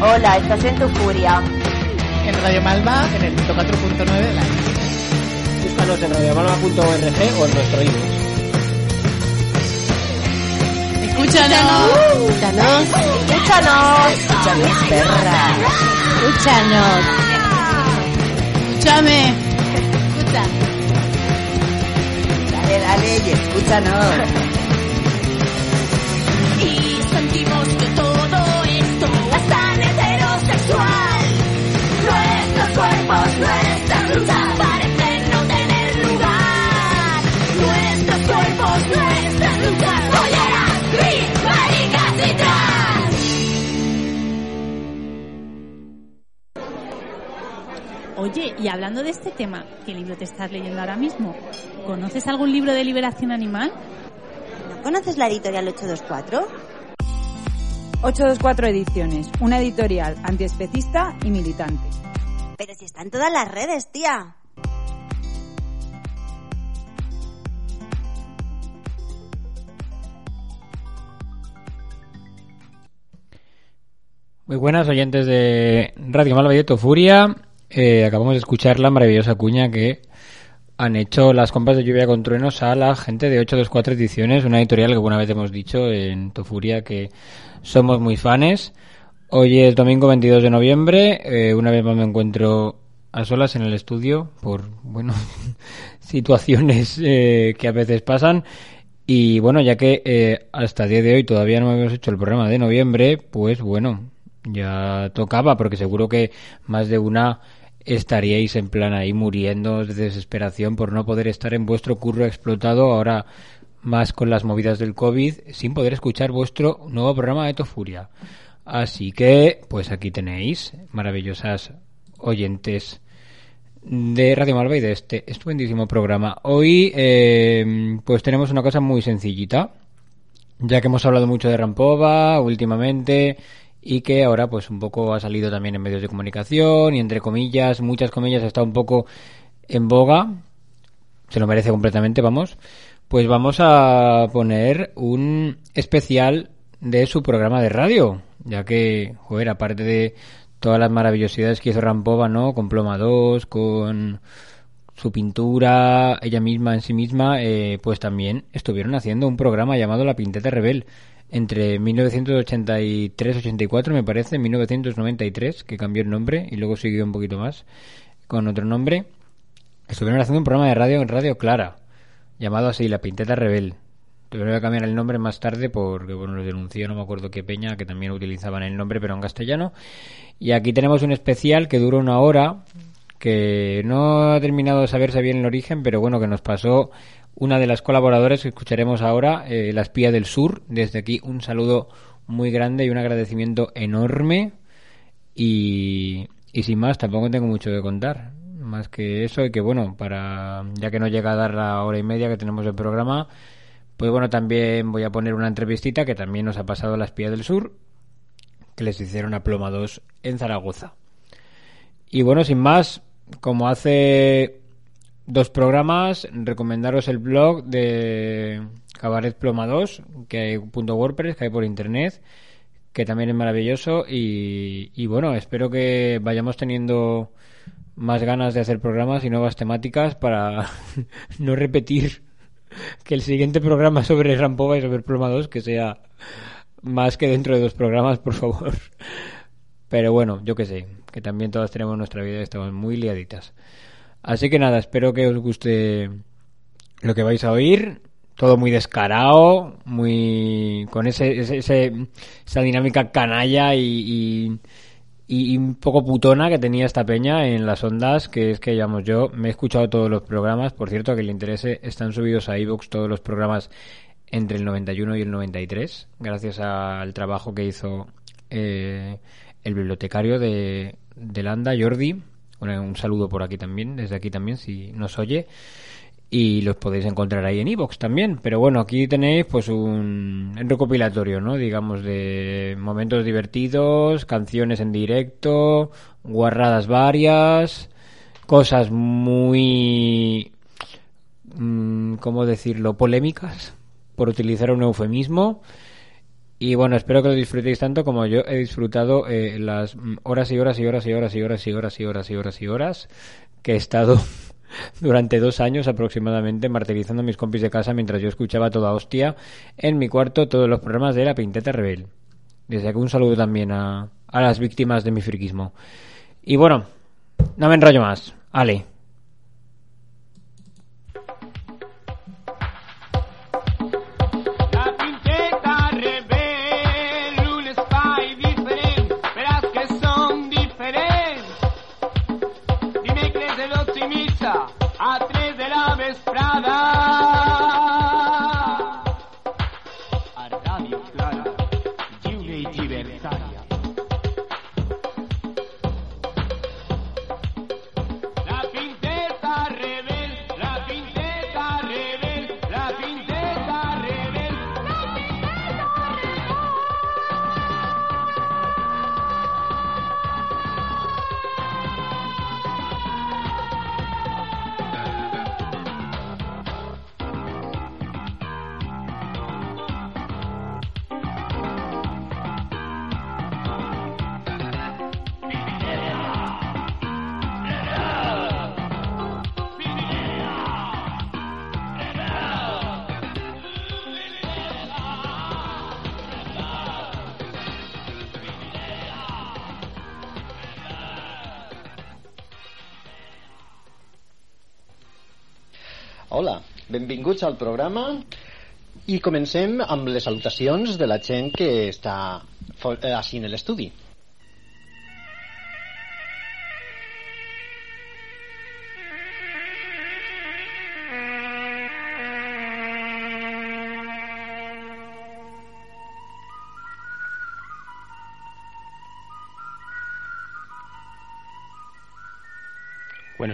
Hola, estás en tu furia. En Radio Malva, en el 104.9 de la Búscanos en radiomalva.org o en nuestro email. Escúchanos. Escúchanos. Escúchanos. Escúchanos, perra. Escúchanos. Escúchame. Escucha. Dale, dale y escúchanos. Y sentimos que todo Oye, y hablando de este tema, ¿qué libro te estás leyendo ahora mismo? ¿Conoces algún libro de liberación animal? ¿No conoces la editorial 824? 824 Ediciones, una editorial antiespecista y militante. Pero si está en todas las redes, tía. Muy buenas oyentes de Radio Malva y de Furia. Eh, acabamos de escuchar la maravillosa cuña que han hecho las compas de lluvia con truenos a la gente de 824 Ediciones, una editorial que alguna vez hemos dicho en Tofuria que somos muy fanes. Hoy es domingo 22 de noviembre, eh, una vez más me encuentro a solas en el estudio por, bueno, situaciones eh, que a veces pasan. Y bueno, ya que eh, hasta día de hoy todavía no hemos hecho el programa de noviembre, pues bueno, ya tocaba, porque seguro que más de una estaríais en plan ahí muriendo de desesperación por no poder estar en vuestro curro explotado ahora más con las movidas del COVID sin poder escuchar vuestro nuevo programa de Tofuria. Así que, pues aquí tenéis maravillosas oyentes de Radio Malva y de este estupendísimo programa. Hoy, eh, pues tenemos una cosa muy sencillita, ya que hemos hablado mucho de Rampova últimamente y que ahora pues un poco ha salido también en medios de comunicación y entre comillas, muchas comillas está un poco en boga, se lo merece completamente, vamos, pues vamos a poner un especial de su programa de radio, ya que, joder, aparte de todas las maravillosidades que hizo Rampova, ¿no? Con Ploma 2, con su pintura, ella misma en sí misma, eh, pues también estuvieron haciendo un programa llamado La Pinteta Rebel entre 1983-84, me parece, 1993, que cambió el nombre y luego siguió un poquito más con otro nombre. Estuvieron haciendo un programa de radio en Radio Clara, llamado así La Pinteta Rebel. Tuvieron que cambiar el nombre más tarde porque, bueno, lo denunció, no me acuerdo qué peña, que también utilizaban el nombre, pero en castellano. Y aquí tenemos un especial que dura una hora, que no ha terminado de saberse bien el origen, pero bueno, que nos pasó una de las colaboradoras que escucharemos ahora, eh, la espía del sur. Desde aquí un saludo muy grande y un agradecimiento enorme. Y, y sin más, tampoco tengo mucho que contar. Más que eso y que bueno, para ya que no llega a dar la hora y media que tenemos el programa, pues bueno, también voy a poner una entrevistita que también nos ha pasado la espía del sur, que les hicieron a Ploma 2 en Zaragoza. Y bueno, sin más, como hace dos programas, recomendaros el blog de Cabaret Ploma 2, que hay punto WordPress, que hay por internet, que también es maravilloso. Y bueno, espero que vayamos teniendo más ganas de hacer programas y nuevas temáticas para no repetir que el siguiente programa sobre Rampova y sobre Ploma 2 que sea más que dentro de dos programas, por favor. Pero bueno, yo que sé, que también todas tenemos nuestra vida y estamos muy liaditas. Así que nada, espero que os guste lo que vais a oír. Todo muy descarado, muy con ese, ese- esa dinámica canalla y, y un poco putona que tenía esta peña en las ondas, que es que, digamos, yo me he escuchado todos los programas. Por cierto, que le interese, están subidos a iVoox todos los programas entre el 91 y el 93, gracias al trabajo que hizo eh, el bibliotecario de, de Landa, Jordi. Bueno, un saludo por aquí también, desde aquí también, si nos oye. Y los podéis encontrar ahí en iVoox también. Pero bueno, aquí tenéis pues un, recopilatorio, ¿no? Digamos, de momentos divertidos, canciones en directo, guarradas varias, cosas muy... mm, ¿Cómo decirlo? Polémicas, por utilizar un eufemismo. Y bueno, espero que lo disfrutéis tanto como yo he disfrutado eh, las horas y horas y horas y horas y horas y horas y horas y horas y horas que he estado durante dos años aproximadamente martirizando a mis compis de casa mientras yo escuchaba toda hostia en mi cuarto todos los programas de la Pinteta Rebel. Desde aquí un saludo también a, a las víctimas de mi friquismo. Y bueno, no me enrollo más. Ale. Benvinguts al programa i comencem amb les salutacions de la gent que està eh, així en l'estudi.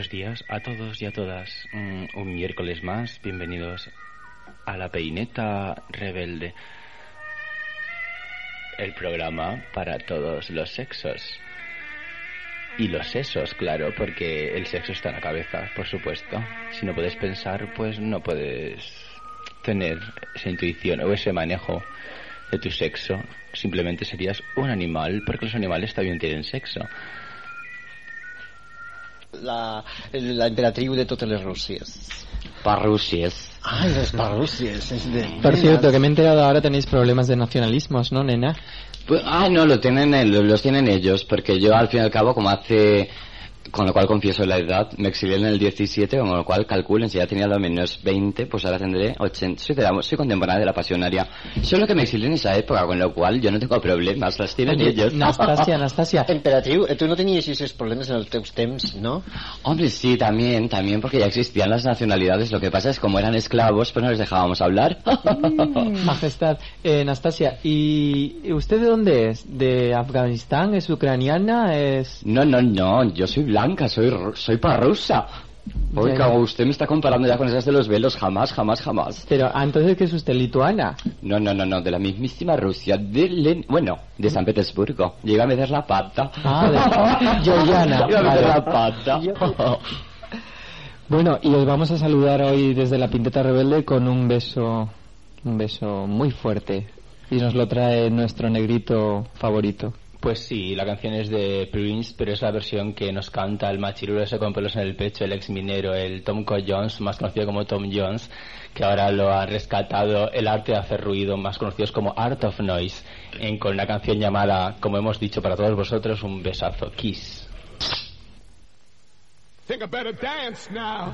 Buenos días a todos y a todas. Mm, Un miércoles más, bienvenidos a la Peineta Rebelde. El programa para todos los sexos. Y los sesos, claro, porque el sexo está en la cabeza, por supuesto. Si no puedes pensar, pues no puedes tener esa intuición o ese manejo de tu sexo. Simplemente serías un animal, porque los animales también tienen sexo. La, la emperatriu de totes les Rússies. Parrusies. Ay. Es de... Por cierto, que me he enterado ahora tenéis problemas de nacionalismos, ¿no, nena? Pues, ah, no, lo tienen, el- los tienen ellos, porque yo al fin y al cabo, como hace, con lo cual confieso la edad, me exilié en el 17, con lo cual calculen, si ya tenía lo menos 20, pues ahora tendré 80, soy, de la- soy contemporánea de la pasionaria. Solo que me exilié en esa época, con lo cual yo no tengo problemas, las tienen Oye, ellos. Nastasia, Nastasia. Emperatriu, eh, tu no tenies esos problemes en els teus temps, no? Hombre, sí, también, también, porque ya existían las nacionalidades, lo que pasa es como eran esclavos, pues no les dejábamos hablar. Majestad, eh, Nastasia, ¿y usted de dónde es? ¿De Afganistán? ¿Es ucraniana? ¿Es...? No, no, no, yo soy blanca, soy, soy parrusa. Oiga, ya. usted me está comparando ya con esas de los velos, jamás, jamás, jamás. Pero, entonces, ¿qué es usted, lituana? No, no, no, no, de la mismísima Rusia, de Len- bueno, de San Petersburgo. Llega a meter la pata. Ah, de- Georgiana, Llega a meter la pata. Bueno, y os vamos a saludar hoy desde la Pinteta Rebelde con un beso, un beso muy fuerte. Y nos lo trae nuestro negrito favorito. Pues sí, la canción es de Prince, pero es la versión que nos canta el machirulo ese con pelos en el pecho, el ex minero, el Tom Co Jones, más conocido como Tom Jones, que ahora lo ha rescatado el arte de hacer ruido, más conocidos como Art of Noise, en, con una canción llamada, como hemos dicho para todos vosotros, un besazo, Kiss. Think I better dance now.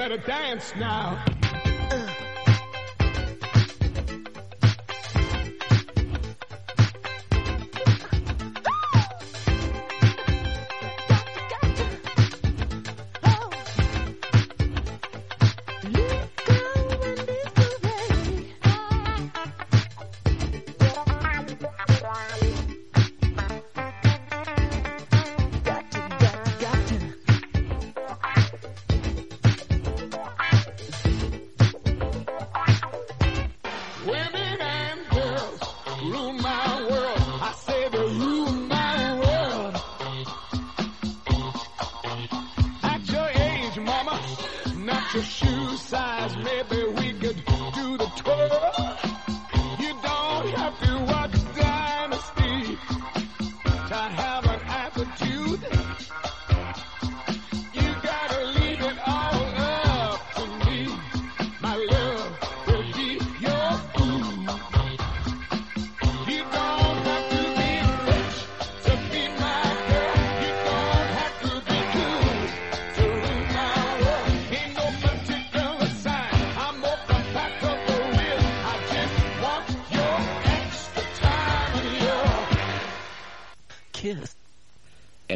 Better dance now.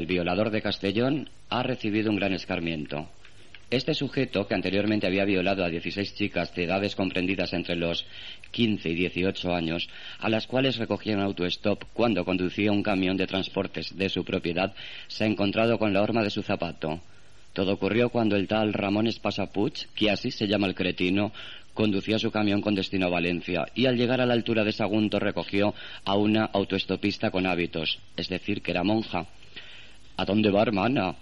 El violador de Castellón ha recibido un gran escarmiento. Este sujeto, que anteriormente había violado a 16 chicas de edades comprendidas entre los 15 y 18 años, a las cuales recogía un autostop cuando conducía un camión de transportes de su propiedad, se ha encontrado con la horma de su zapato. Todo ocurrió cuando el tal Ramón Espasa Puig, que así se llama el cretino, conducía su camión con destino a Valencia y al llegar a la altura de Sagunto recogió a una autoestopista con hábitos, es decir, que era monja. ¿A dónde va, hermana?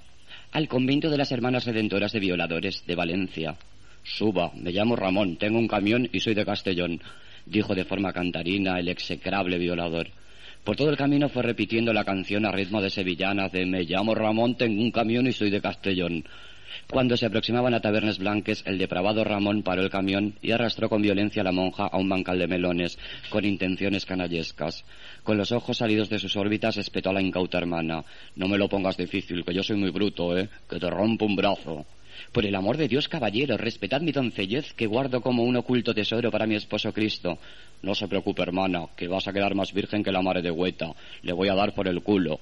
Al convento de las Hermanas Redentoras de Violadores de Valencia. Suba, me llamo Ramón, tengo un camión y soy de Castellón, dijo de forma cantarina el execrable violador. Por todo el camino fue repitiendo la canción a ritmo de sevillanas de Me llamo Ramón, tengo un camión y soy de Castellón. Cuando se aproximaban a Tabernes Blanques, el depravado Ramón paró el camión y arrastró con violencia a la monja a un bancal de melones, con intenciones canallescas. Con los ojos salidos de sus órbitas, espetó a la incauta hermana. No me lo pongas difícil, que yo soy muy bruto, ¿eh? Que te rompo un brazo. Por el amor de Dios, caballero, respetad mi doncellez, que guardo como un oculto tesoro para mi esposo Cristo. No se preocupe, hermana, que vas a quedar más virgen que la mare de Hueta. Le voy a dar por el culo.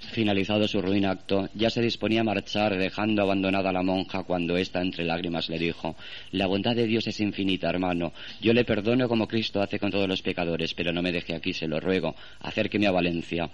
Finalizado su ruin acto, ya se disponía a marchar, dejando abandonada a la monja cuando ésta entre lágrimas le dijo La bondad de Dios es infinita, hermano. Yo le perdono como Cristo hace con todos los pecadores, pero no me deje aquí, se lo ruego. Acérqueme a Valencia.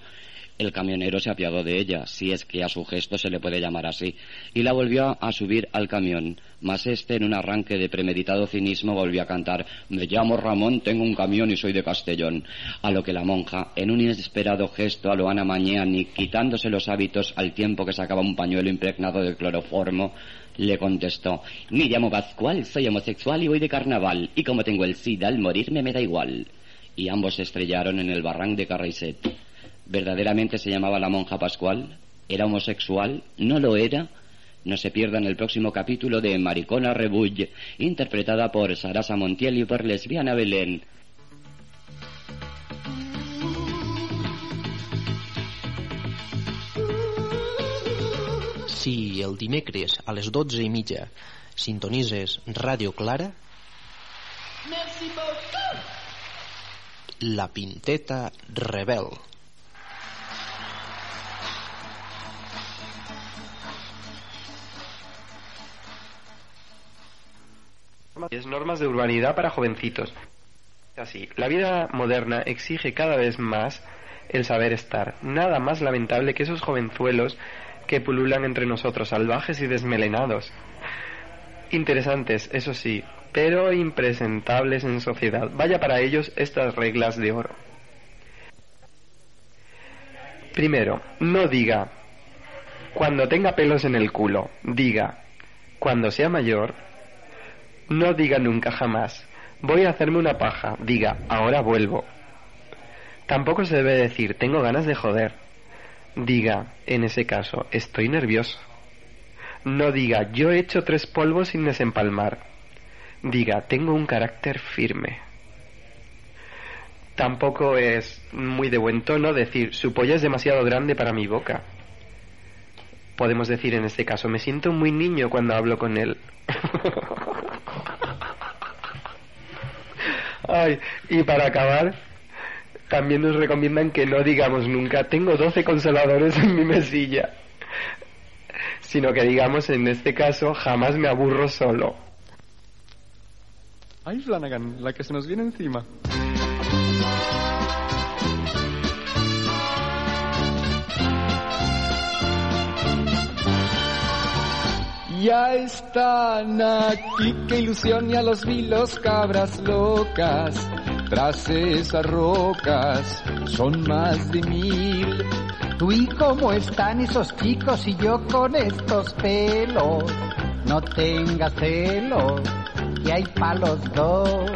El camionero se apiadó de ella, si es que a su gesto se le puede llamar así, y la volvió a subir al camión. Mas este, en un arranque de premeditado cinismo, volvió a cantar Me llamo Ramón, tengo un camión y soy de Castellón. A lo que la monja, en un inesperado gesto a lo Ana Mañani, quitándose los hábitos al tiempo que sacaba un pañuelo impregnado de cloroformo, le contestó Me llamo Pascual, soy homosexual y voy de carnaval, y como tengo el SIDA, al morirme me da igual. Y ambos se estrellaron en el barranc de Carraiset. ¿Verdaderamente se llamaba la monja Pascual? ¿Era homosexual? ¿No lo era? No se pierdan el próximo capítulo de Maricona Rebull, interpretada por Sarasa Montiel y por Lesbiana Belén. Si el dimecres a les 12 i mitja sintonitzes Ràdio Clara, Merci beaucoup. La Pinteta Rebel. Es normas de urbanidad para jovencitos. Así, la vida moderna exige cada vez más el saber estar. Nada más lamentable que esos jovenzuelos que pululan entre nosotros, salvajes y desmelenados. Interesantes, eso sí, pero impresentables en sociedad. Vaya para ellos estas reglas de oro. Primero, no diga cuando tenga pelos en el culo, diga cuando sea mayor, no diga nunca jamás voy a hacerme una paja, diga ahora vuelvo. Tampoco se debe decir tengo ganas de joder, diga en ese caso estoy nervioso. No diga yo he hecho tres polvos sin desempalmar, diga tengo un carácter firme. Tampoco es muy de buen tono decir su polla es demasiado grande para mi boca. Podemos decir en este caso, me siento muy niño cuando hablo con él. Ay, y para acabar, también nos recomiendan que no digamos nunca, tengo 12 consoladores en mi mesilla, sino que digamos en este caso, jamás me aburro solo. Ay, Flanagan, la que se nos viene encima. Ya están aquí, qué ilusión, los vi los cabras locas. Tras esas rocas son más de mil. Tú y cómo están esos chicos y yo con estos pelos. No tengas celos, que hay palos dos.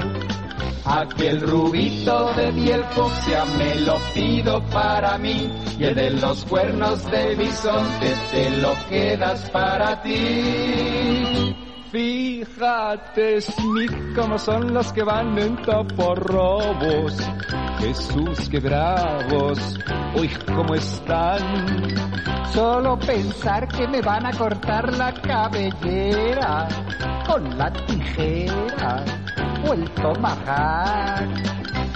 Aquel rubito de piel fucsia me lo pido para mí y el de los cuernos de bisonte te lo quedas para ti. Fíjate, Smith, cómo son los que van en taparrobos. Jesús, qué bravos. Uy, cómo están. Solo pensar que me van a cortar la cabellera con la tijera o el tomahawk.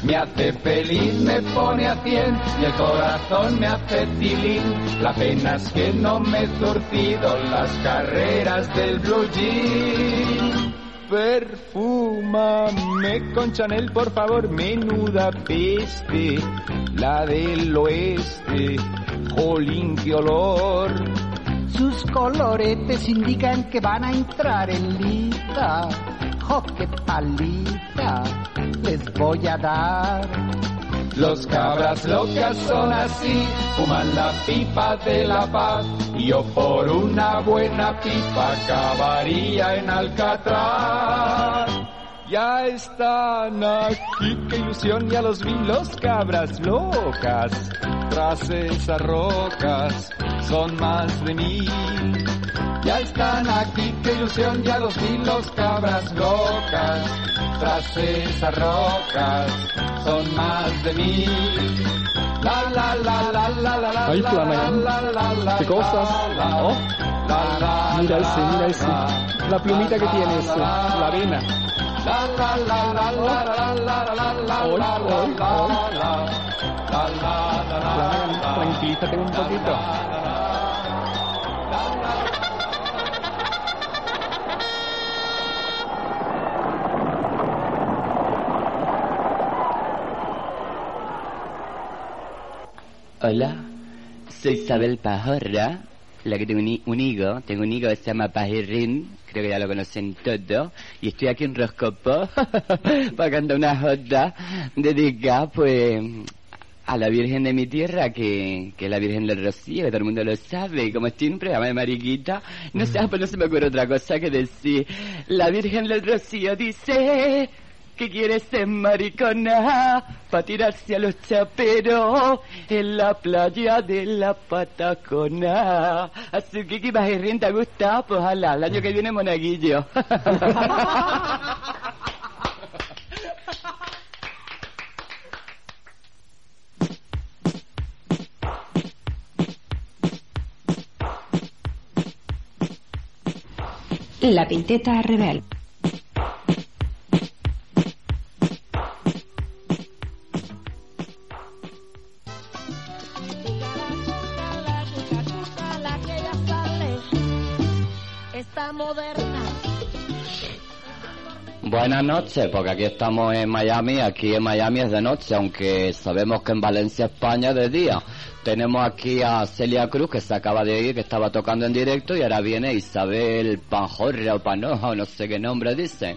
Me hace feliz, me pone a cien y el corazón me hace tilín. La pena es que no me he surtido las carreras del blue jean. Perfúmame con Chanel, por favor, menuda peste, la del oeste, jolín, qué olor. Sus coloretes indican que van a entrar en lista. ¡Oh, qué palita! Les voy a dar. Los cabras locas son así, fuman la pipa de la paz. Y yo por una buena pipa acabaría en Alcatraz. Ya están aquí, qué ilusión, ya los vi los cabras locas. Tras esas rocas son más de mil. Ya están aquí, qué ilusión, ya los vi los cabras locas. Tras esas rocas son más de mil. La la la la la la la Ay, la Flanagan. la la la ¿Qué cosas? la, Oh, la, la, mira ese, la, mira ese. la, La plumita que tiene ese, la, la avena. la la la la la la la la la Hoy, la hoy, la hoy. la Hola, soy Isabel Pajorra, la que tengo un, un higo, tengo un higo que se llama Pajirrín, creo que ya lo conocen todos, y estoy aquí en Roscopo para cantar una jota dedicada pues a la Virgen de mi tierra, que, que es la Virgen del Rocío, que todo el mundo lo sabe, y como siempre, llama de mariquita, no sé, pues no se me ocurre otra cosa que decir, la Virgen del Rocío dice que quiere ser maricona para tirarse a los chaperos en la playa de la Patacona. Así que, ¿qué vas a ¿Te gusta? Pues ojalá, el año que viene monaguillo. La Pinteta Rebel. Buenas noches, porque aquí estamos en Miami, aquí en Miami es de noche, aunque sabemos que en Valencia, España es de día. Tenemos aquí a Celia Cruz, que se acaba de ir, que estaba tocando en directo, y ahora viene Isabel Panjorra o Panoja, o no sé qué nombre dicen.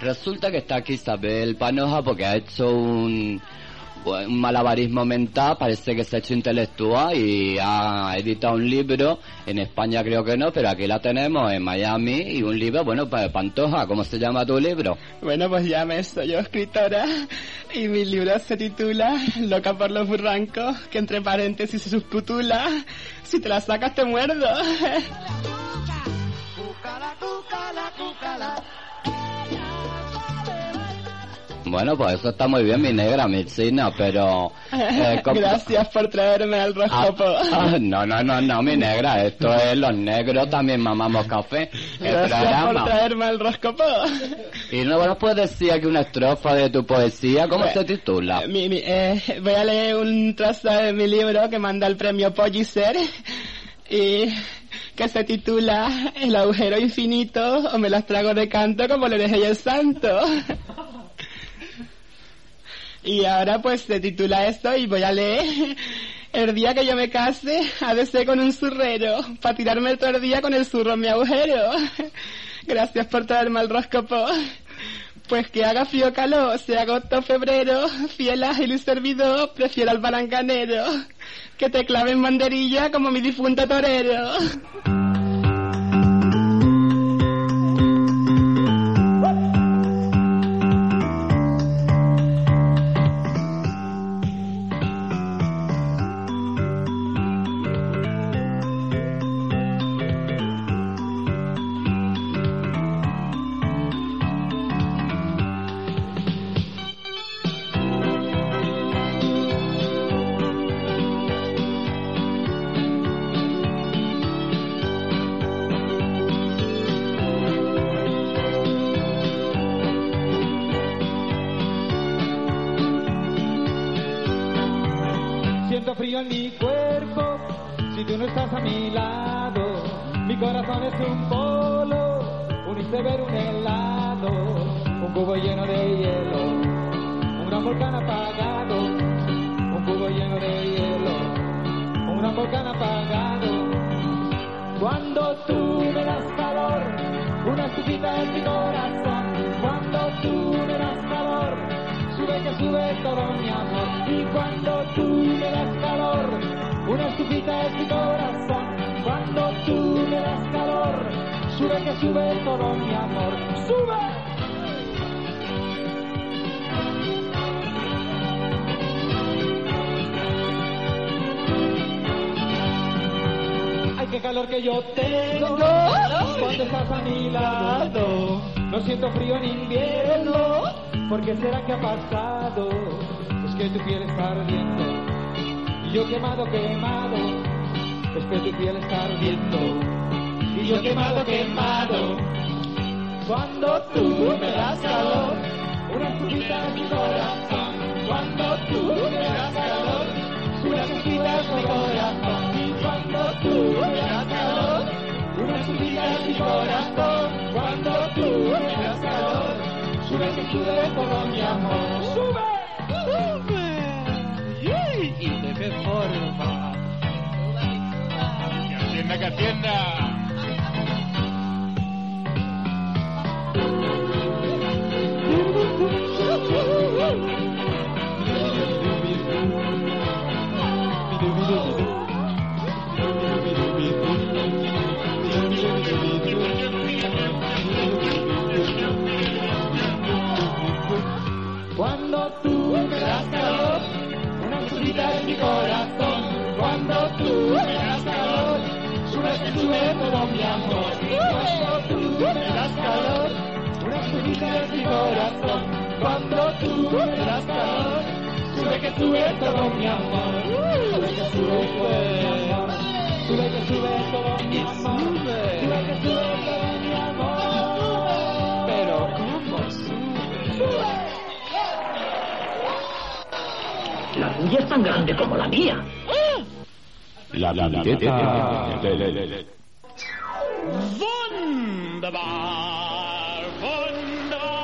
Resulta que está aquí Isabel Panoja porque ha hecho un, un malabarismo mental, parece que se ha hecho intelectual y ha editado un libro, en España creo que no, pero aquí la tenemos en Miami y un libro, bueno, para Pantoja, ¿cómo se llama tu libro? Bueno, pues ya me soy yo escritora y mi libro se titula Loca por los burrancos, que entre paréntesis se subtitula Si te la sacas te muerdo. Bueno, pues eso está muy bien, mi negra, mi china, pero... eh, ¿cómo- Gracias por traerme al roscopo. Ah, no, no, no, no, mi negra, esto es los negros también mamamos café. El Gracias por traerme al roscopo. Y no nos puedes decir aquí una estrofa de tu poesía, ¿cómo se titula? Mi- mi- eh, voy a leer un trozo de mi libro que manda el premio Pollicer y que se titula El agujero infinito o me las trago de canto como le dejé el santo. Y ahora pues se titula esto y voy a leer El día que yo me case ha de ser con un zurrero para tirarme todo el día con el zurro en mi agujero. Gracias por traerme al roscopo. Pues que haga frío calor, sea agosto febrero, fiel, ágil y servidor, prefiero al balancanero, que te clave en banderilla como mi difunto torero. Mi cuerpo si tú no estás a mi lado. Mi corazón es un polo, un iceberg, un helado, un cubo lleno de hielo, un gran volcán apagado, un cubo lleno de hielo, un gran volcán apagado. Cuando tú me das calor, una estufita en mi corazón. Cuando tú me das calor, sube que sube todo mi amor. Y cuando tú me das una estufita en mi corazón. Cuando tú me das calor, sube que sube todo mi amor. ¡Sube! Ay, qué calor que yo tengo cuando estás a mi lado. No siento frío en invierno, porque será que ha pasado. Es que tu piel está ardiendo yo quemado, quemado. Es que tu piel está ardiendo y yo quemado, quemado. Cuando tú me das calor, una estufita en mi corazón. Cuando tú me das calor, una estufita en mi corazón. Y cuando tú me das calor, una estufita en mi corazón. Cuando tú me das calor, sube que sube todo mi amor. ¡Sube! Qué? Que atienda, que atienda. Mi. Cuando tú me das calor, una en mi corazón. Cuando tú me das calor, sube que sube todo mi amor. Sube que sube todo mi amor. Sube que sube todo mi amor. Sube que sube todo mi amor. Pero ¿cómo sube? Sube. La tuya es tan grande como la mía. La pinteta del... Wunderbar, wunderbar.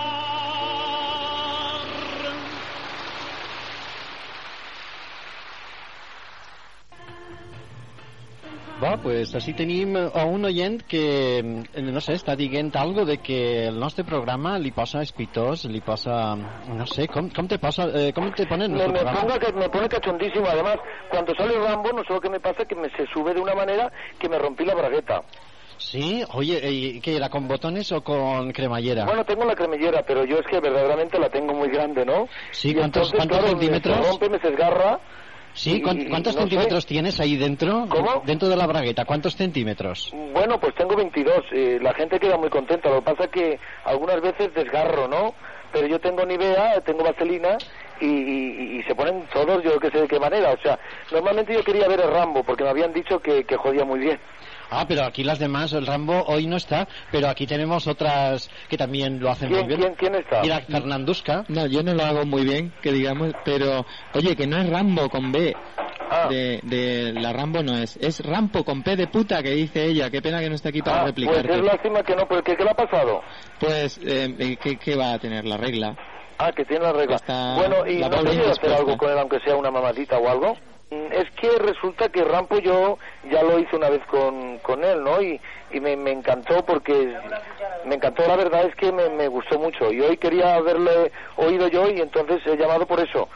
Va, pues així tenim a un oient que, eh, no sé, està dient algo de que el nostre programa li posa espitós, li posa... No sé, com, com te pasa, eh, com te pone el Me, nostre me, programa? ponga que, me pone cachondísimo. Además, cuando sale Rambo, no sé lo que me pasa, que me se sube de una manera que me rompí la bragueta. Sí, oye, ¿y ¿qué era con botones o con cremallera? Bueno, tengo la cremallera, pero yo es que verdaderamente la tengo muy grande, ¿no? Sí, Y ¿cuántos- entonces, cuántos claro, centímetros? Me rompe, me desgarra. Sí, y- ¿cuán- y- ¿cuántos no sé. centímetros tienes ahí dentro? ¿Cómo? Dentro de la bragueta, ¿cuántos centímetros? Bueno, pues tengo 22. eh, la gente queda muy contenta. Lo que pasa es que algunas veces desgarro, ¿no? pero yo tengo Nivea, tengo vaselina y, y- y se ponen todos, yo que sé de qué manera. O sea, normalmente yo quería ver el Rambo porque me habían dicho que, que jodía muy bien. Ah, pero aquí las demás, el Rambo hoy no está, pero aquí tenemos otras que también lo hacen ¿Quién- muy bien. quién- quién está? Mira, Fernandusca. No, yo no lo hago muy bien, que digamos, pero oye, que no es Rambo con B. Ah. De, de la Rambo no es, es Rampo con P de puta que dice ella. Qué pena que no está aquí para Ah, pues es lástima que no, porque ¿qué le ha pasado? Pues, eh, ¿qué, qué va a tener la regla? Ah, que tiene la regla. Está bueno, y la no pobre podía hacer algo con él, aunque sea una mamadita o algo. Mm, Es que resulta que Rampo yo ya lo hice una vez con, con él, ¿no? Y, y me, me encantó porque me encantó, la verdad es que me, me gustó mucho. Y hoy quería haberle oído yo y entonces he llamado por eso.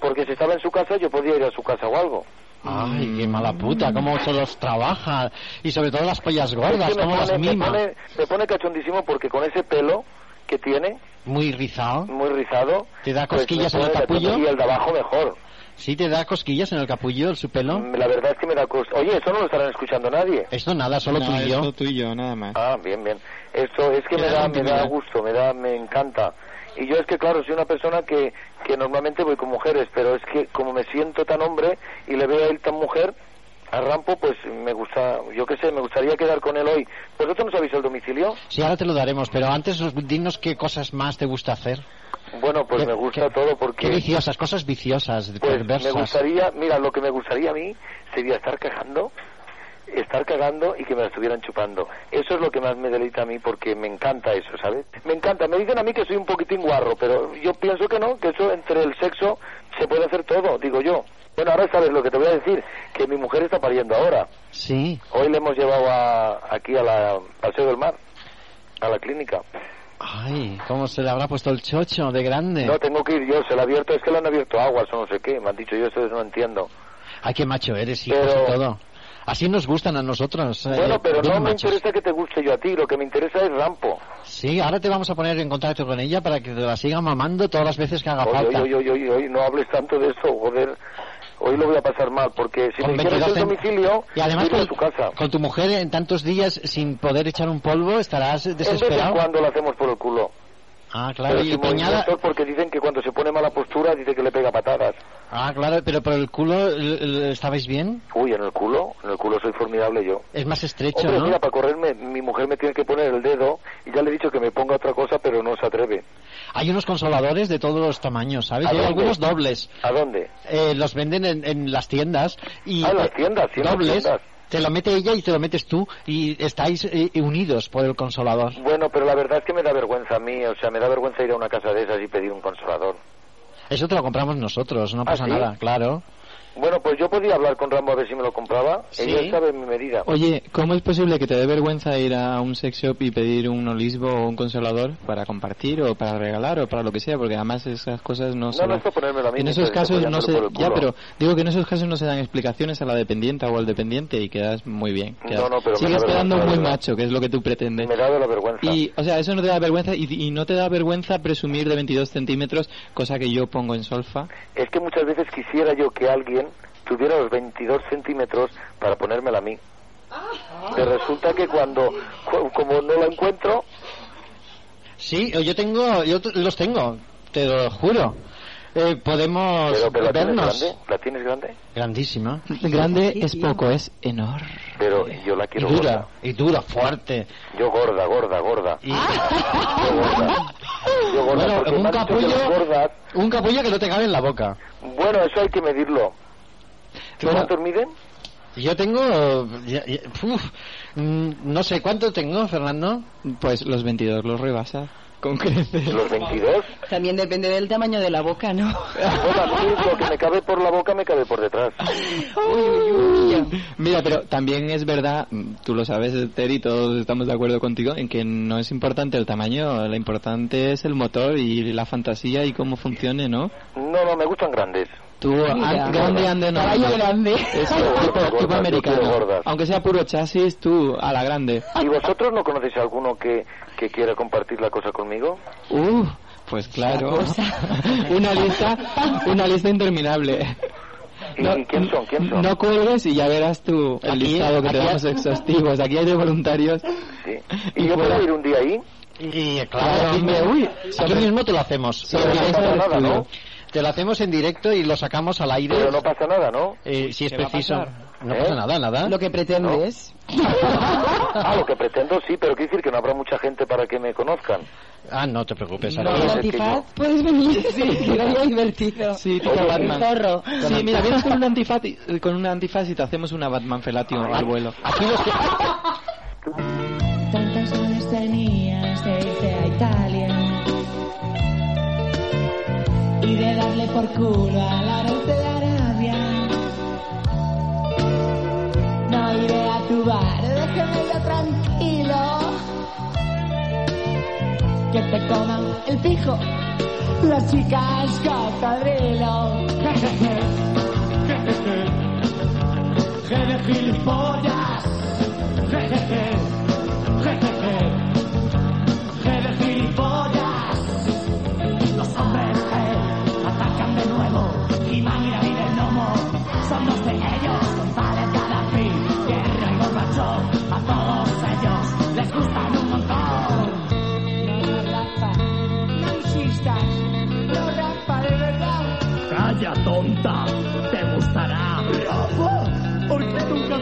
Porque si estaba en su casa yo podía ir a su casa o algo. Ay, qué mala puta, cómo se los trabaja. Y sobre todo las pollas gordas, Es que cómo las pone, me, mima. pone, me pone cachondísimo porque con ese pelo que tiene, Muy rizado. muy rizado, ¿Te da pues cosquillas en el capullo? Y el de abajo mejor. ¿Sí te da cosquillas en el capullo, el su pelo? La verdad es que me da costa. Oye, eso no lo estarán escuchando nadie. Esto nada, solo No, tú y yo. solo tú y yo, nada más. Ah, bien, bien. Esto es que me da, me da gusto, me da, me encanta. Y yo es que, claro, soy una persona que, que normalmente voy con mujeres, pero es que como me siento tan hombre y le veo a él tan mujer, a Rampo, pues me gusta, yo qué sé, me gustaría quedar con él hoy. ¿Vosotros no sabéis el domicilio? Sí, ahora te lo daremos, pero antes dinos qué cosas más te gusta hacer. Bueno, pues ¿Qué- me gusta todo porque... Qué viciosas, cosas viciosas, Pues perversas. me gustaría, mira, lo que me gustaría a mí sería estar cagando, estar cagando y que me la estuvieran chupando. Eso es lo que más me deleita a mí porque me encanta eso, ¿sabes? Me encanta. Me dicen a mí que soy un poquitín guarro, pero yo pienso que no, que eso entre el sexo se puede hacer todo, digo yo. Bueno, ahora sabes lo que te voy a decir, que mi mujer está pariendo ahora. Sí. Hoy le hemos llevado a, aquí a la Paseo del Mar, a la clínica. Ay, ¿cómo se le habrá puesto el chocho de grande? No, tengo que ir yo, se le ha abierto, es que le han abierto aguas o no sé qué, me han dicho yo, eso no entiendo. Ay, qué macho eres, hijo, Pero- y todo. Así nos gustan a nosotros. eh, Bueno, pero bien no me machos. interesa que te guste yo a ti, lo que me interesa es Rampo. Sí, ahora te vamos a poner en contacto con ella para que te la siga mamando todas las veces que haga Oye, falta. oye, oye, oye, oye, no hables tanto de esto, joder. Hoy lo voy a pasar mal, porque si Con me quieres el 22 domicilio, Y además iré a con, tu casa. con tu mujer en tantos días sin poder echar un polvo estarás desesperado. cuando lo hacemos por el culo. Ah, claro, Pero y peñada... porque dicen que cuando se pone mala postura, dice que le pega patadas. Ah, claro, pero por el culo ¿l- l- estabais bien. Uy, en el culo, en el culo soy formidable yo. Es más estrecho, Hombre, ¿no? mira, para correrme, mi mujer me tiene que poner el dedo, y ya le he dicho que me ponga otra cosa, pero no se atreve. Hay unos consoladores de todos los tamaños, ¿sabes? ¿A Y hay algunos dobles. ¿A dónde? Eh, los venden en, en las tiendas. Y, Ah, las eh, tiendas, sí, dobles. tiendas. Te lo mete ella y te lo metes tú y estáis eh, unidos por el consolador. Bueno, pero la verdad es que me da vergüenza a mí, o sea, me da vergüenza ir a una casa de esas y pedir un consolador. Eso te lo compramos nosotros, no ¿Ah, pasa sí? nada, claro. Bueno, pues yo podía hablar con Rambo a ver si me lo compraba. Sí. Ella sabe mi medida. Oye, ¿cómo es posible que te dé vergüenza ir a un sex shop y pedir un olisbo o un consolador para compartir o para regalar o para lo que sea? Porque además esas cosas no, se No, no dan. es para ponérmelo a mí, En esos casos no se... Ya, pero digo que en esos casos no se dan explicaciones a la dependiente o al dependiente y quedas muy bien. Quedas- No, no, pero Sigues da quedando muy macho, que es lo que tú pretendes. Me da de la vergüenza. Y, o sea, eso no te da vergüenza y, y no te da vergüenza presumir de 22 centímetros, cosa que yo pongo en solfa. Es que muchas veces quisiera yo que alguien tuviera los 22 centímetros para ponérmela a mí. Pero resulta que cuando, cu- como no la encuentro, Sí, yo tengo, yo los tengo, te lo juro. Eh, podemos pero, pero la tienes vernos. grande, la tienes grande, Grandísima. Grande es poco, es enorme. pero yo la Y quiero dura, gorda. y dura, fuerte. Yo gorda, gorda, gorda. Yo gorda. Yo gorda, Bueno, un capullo, gordas- un capullo que no te cabe en la boca. Bueno, eso hay que medirlo. ¿Y Bueno. cuántos miden? Yo tengo, ya- ya- uf, mm, no sé cuánto tengo, Fernando. Pues los 22 los rebasa con creces. ¿Los 22? También depende del tamaño de la boca, ¿no? Bueno, a mí lo que me cabe por la boca me cabe por detrás. Mira, pero también es verdad, mm, tú lo sabes, y todos estamos de acuerdo contigo, en que no es importante el tamaño, lo importante es el motor y la fantasía y cómo funcione, ¿no? No, no, me gustan grandes. Tú, Mira. an- grande, ande, no. Caballo no. grande. Es Yo gordas, tipo, gordas, tipo americano. Aunque sea puro chasis, tú a la grande. ¿Y vosotros no conocéis a alguno que, que quiera compartir la cosa conmigo? Uh, pues claro. una lista, una lista interminable. ¿Y, y quién son? ¿Quién son? No cuelgues y ya verás tú el Aquí- listado que te aquí- damos exhaustivos. Aquí hay de voluntarios. Sí. ¿Y yo puedo ir un día ahí? Y claro, aquí, me- uy, aquí mismo te lo hacemos. Sí, no pasa nada, ¿no? Te lo hacemos en directo y lo sacamos al aire. Pero no pasa nada, ¿no? Eh, si es ¿Qué va a preciso. No ¿Eh? pasa nada, nada. Lo que pretendes. Ah, lo que pretendo sí, pero quiere decir que no habrá mucha gente para que me conozcan. Ah, no te preocupes. No, ¿El antifaz? Puedes venir. Sí, sería divertido. Sí, tipo El Batman. zorro. Sí, mira, vienes con un antifaz y, eh, con un antifaz y te hacemos una Batman felatio al vuelo. Aquí los que... Tantos años tenías de irte a Italia y de darle por culo a la norte de Arabia. No iré a tu bar, déjame tranquilo. Que te coman el pijo las chicas cocodrilo. Je de gilipollas. Jejeje. Jejeje. Gilipollas.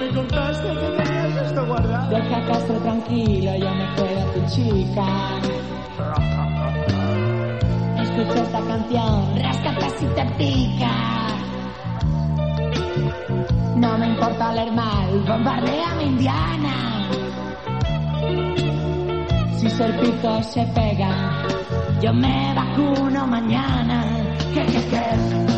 Me contaste que tenías esto guardado? Deja Castro tranquilo, yo me quedo tu chica. Escucha esta canción, rascate si te pica. No me importa oler mal, bombardea mi indiana. Si Serpico se pega, yo me vacuno mañana. Que, que, que,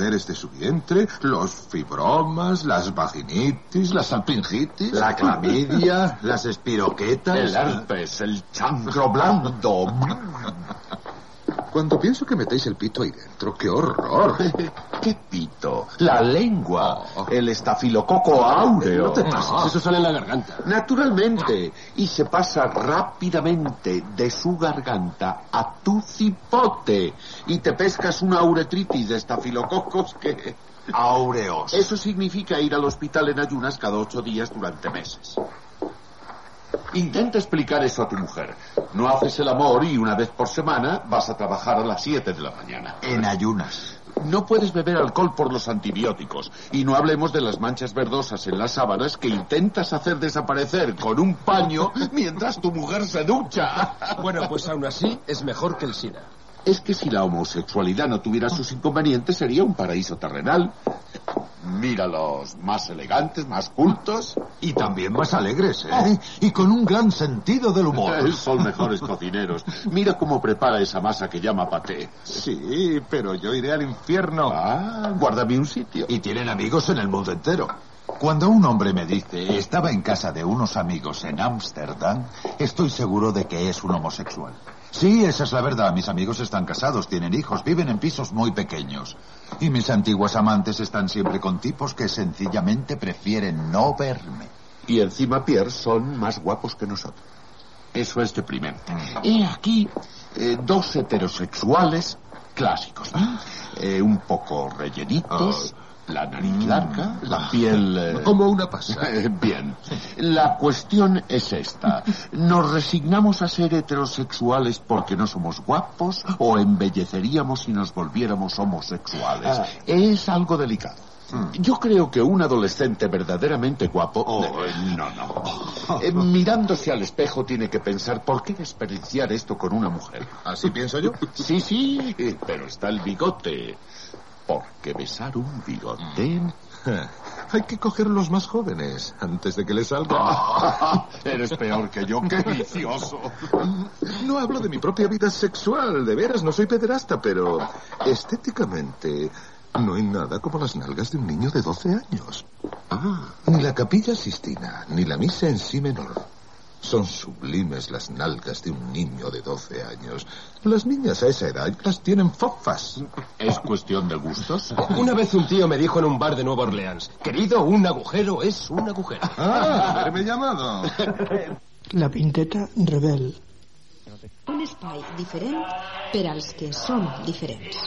mujeres de su vientre? Los fibromas, las vaginitis, la salpingitis. La clamidia, las espiroquetas. El herpes, el chancro blando. Cuando pienso que metéis el pito ahí dentro, ¡qué horror! ¿Qué pito? La lengua. El estafilococo áureo. No te pases, eso sale en la garganta. Naturalmente. Y se pasa rápidamente de su garganta a tu cipote. Y te pescas una uretritis de estafilococos que... Aureos. Eso significa ir al hospital en ayunas cada ocho días durante meses. Intenta explicar eso a tu mujer. No haces el amor y una vez por semana vas a trabajar a las 7 de la mañana. En ayunas. No puedes beber alcohol por los antibióticos. Y no hablemos de las manchas verdosas en las sábanas que intentas hacer desaparecer con un paño mientras tu mujer se ducha. Bueno, pues aún así es mejor que el SIDA. Es que si la homosexualidad no tuviera sus inconvenientes sería un paraíso terrenal. Míralos, más elegantes, más cultos. Y también más alegres, ¿eh? Y con un gran sentido del humor. Son mejores cocineros. Mira cómo prepara esa masa que llama paté. Sí, pero yo iré al infierno. Ah, guárdame un sitio. Y tienen amigos en el mundo entero. Cuando un hombre me dice estaba en casa de unos amigos en Ámsterdam, estoy seguro de que es un homosexual. Sí, esa es la verdad. Mis amigos están casados, tienen hijos, viven en pisos muy pequeños. Y mis antiguas amantes están siempre con tipos que sencillamente prefieren no verme. Y encima, Pierre, son más guapos que nosotros. Eso es deprimente. Y aquí, eh, dos heterosexuales clásicos. ¿no? Eh, un poco rellenitos, la nariz larga, la piel... eh, Como una pasa. Bien. La cuestión es esta. ¿Nos resignamos a ser heterosexuales porque no somos guapos o embelleceríamos si nos volviéramos homosexuales? Ah. Es algo delicado. Yo creo que un adolescente verdaderamente guapo... eh, no, no. Eh, mirándose al espejo tiene que pensar, ¿por qué desperdiciar esto con una mujer? ¿Así pienso yo? Sí, sí, eh, pero está el bigote. Porque besar un bigote... Hay que coger los más jóvenes antes de que les salga. Eres peor que yo, qué vicioso. No hablo de mi propia vida sexual, de veras, no soy pederasta, pero estéticamente no hay nada como las nalgas de un niño de 12 años. Ni la capilla sistina, ni la misa en sí menor. Son sublimes las nalgas de un niño de 12 años. Las niñas a esa edad las tienen fofas. ¿Es cuestión de gustos? Una vez un tío me dijo en un bar de Nueva Orleans, querido, un agujero es un agujero. Ah, haberme llamado. La Pinteta Rebel. Un espai diferent per als que som diferents.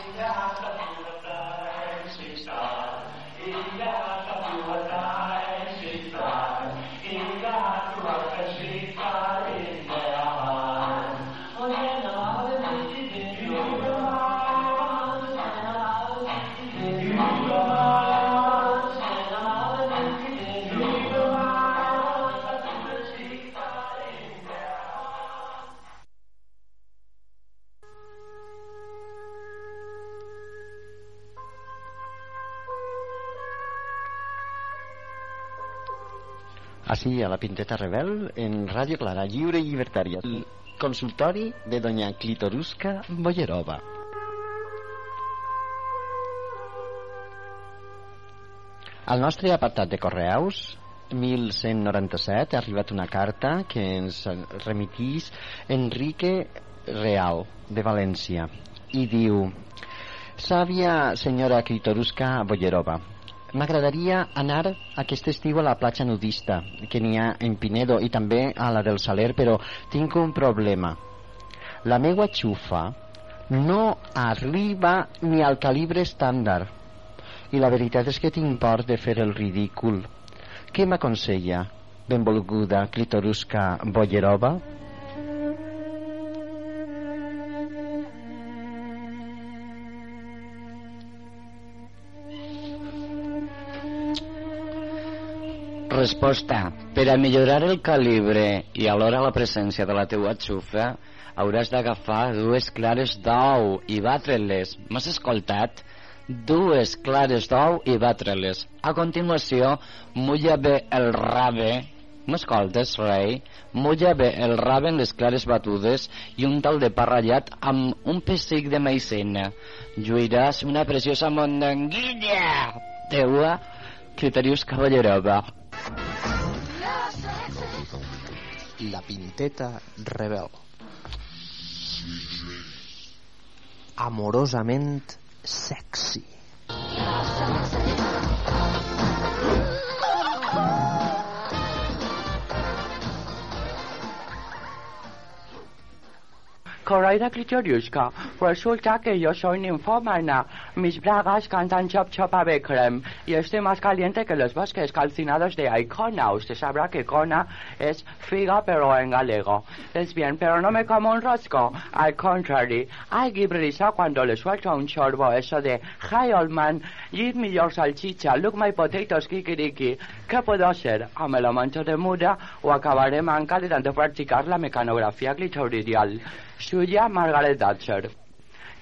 Así a la Pinteta Rebel en Radio Clara, lliure i llibertària. El consultori de doña Clitorusca Bollerova. Al nostre apartat de correus 1197 ha arribat una carta que ens remitís Enrique Real de València i diu Sàvia senyora Clitorusca Bollerova M'agradaria anar aquest estiu a la platja nudista que n'hi ha en Pinedo i també a la del Saler, però tinc un problema. La meua xufa no arriba ni al calibre estàndard i la veritat és que tinc por de fer el ridícul. Què m'aconsella, benvolguda clitorusca Bollerova? Resposta. Per a millorar el calibre i alhora la presència de la teua xufa, hauràs d'agafar dues clares d'ou i batre-les. M'has escoltat? Dues clares d'ou i batre-les. A continuació, mulla bé el rave. M'escoltes, rei? Mulla bé el rave en les clares batudes i un tal de pa ratllat amb un pessic de maicena. Lluiràs una preciosa mondanguilla teua Criterius Caballerova. La Pinteta Rebel. Amorosament sexy. Coraida Clitoriuska, resulta que yo soy ninfómana. Mis bragas cantan chop chop a Beckrem y estoy más caliente que los bosques calcinados de Icona. Usted sabrá que Icona es figa pero en galego. Es bien, pero no me como un rosco. Al contrario, hay guibrisa cuando le suelto un chorbo eso de Hi old man, give me your salchicha, look my potatoes kikiriki. ¿Qué puedo hacer? ¿O me lo mancho de muda o acabaré manca de tanto practicar la mecanografía clitoridial? Suya Margaret Thatcher.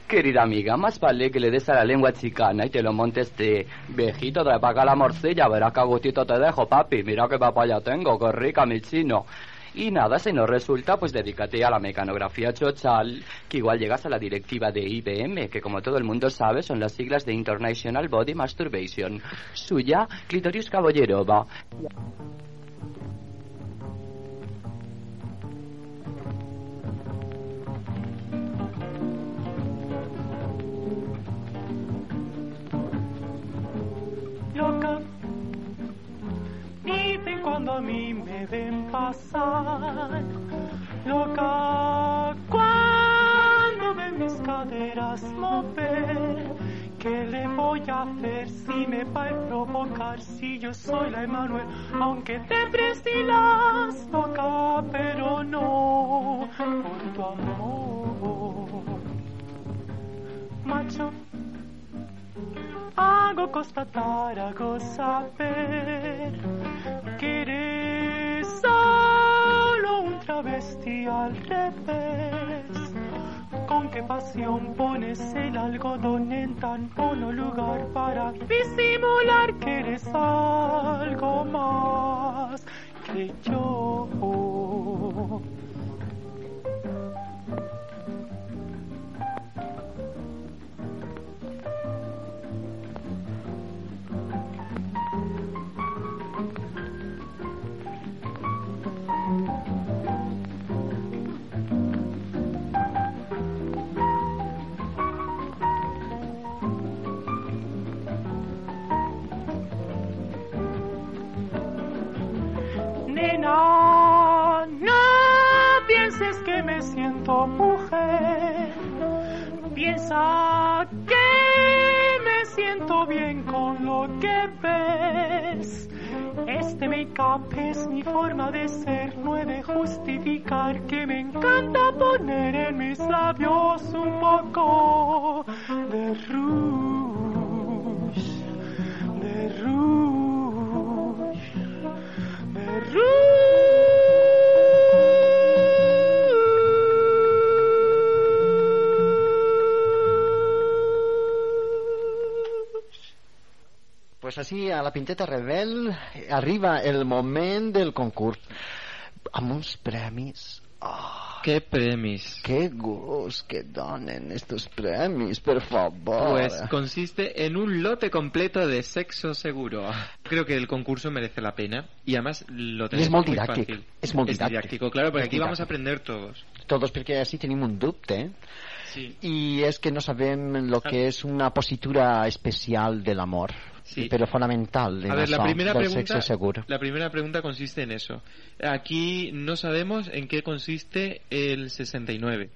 Querida amiga, más vale que le des a la lengua chicana y te lo montes de viejito de paga la morcilla, verás que gustito te dejo, papi. Mira qué papaya tengo, qué rica mi chino. Y nada, si no resulta, pues dedícate a la mecanografía chochal, que igual llegas a la directiva de IBM, que como todo el mundo sabe son las siglas de International Body Masturbation. Suya, Clitorius Caballerova. Cuando a mí me ven pasar, loca. Cuando ven mis caderas mover, ¿qué le voy a hacer si me va a provocar? Si yo soy la Emanuel, aunque te prestilas, loca, pero no por tu amor. Macho, hago constatar, hago saber eres solo un travesti al revés. Con qué pasión pones el algodón en tan mono lugar para disimular que eres algo más que yo. Pienses que me siento mujer. Piensa que me siento bien con lo que ves. Este make-up es mi forma de ser, no he de justificar que me encanta poner en mis labios un poco de rouge, Pues així, a la Pinteta Rebel arriba el moment del concurs amb uns premis. Oh, ¿Qué premis? ¡Qué gust que donen estos premis, por favor! Pues consiste en un lote completo de sexo seguro. Creo que el concurso merece la pena y además lo tenemos molt muy didàctic. fácil. És molt Es didáctico, claro, porque aquí vamos a aprender todos. Todos perquè així tenim un dubte Sí. i és que no sabem lo que és una positura especial de l'amor, Sí. però fonamental en A ver, la primera, del pregunta, sexe segur. la primera pregunta consiste en eso. Aquí no sabemos en qué consiste el 69.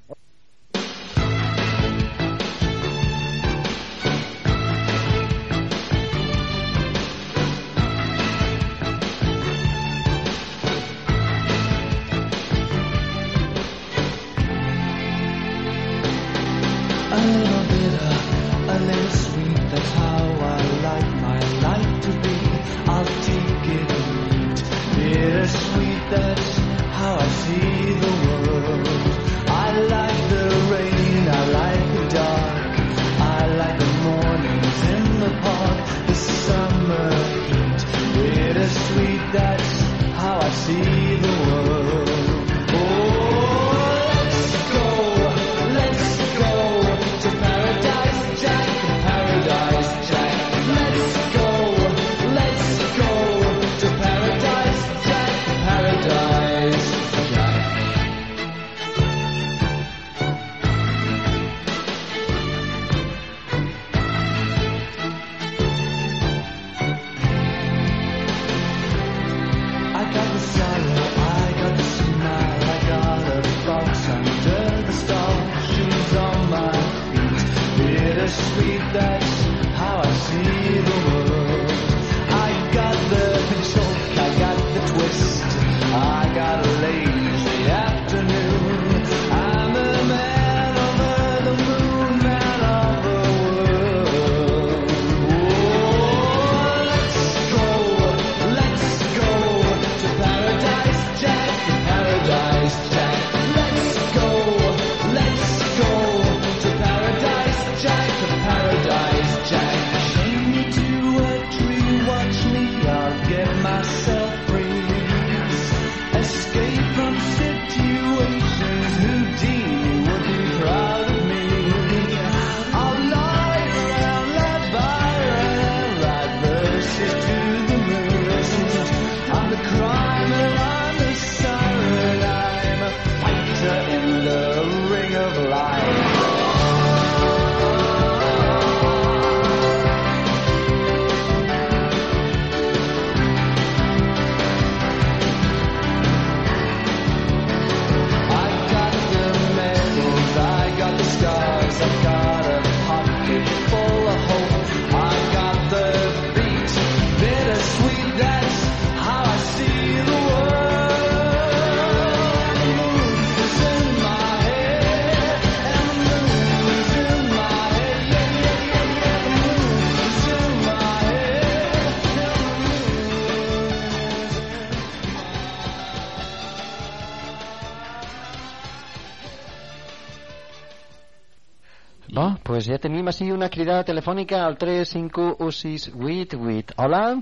Pues ja tenim així una cridada telefònica al 3516888. Hola,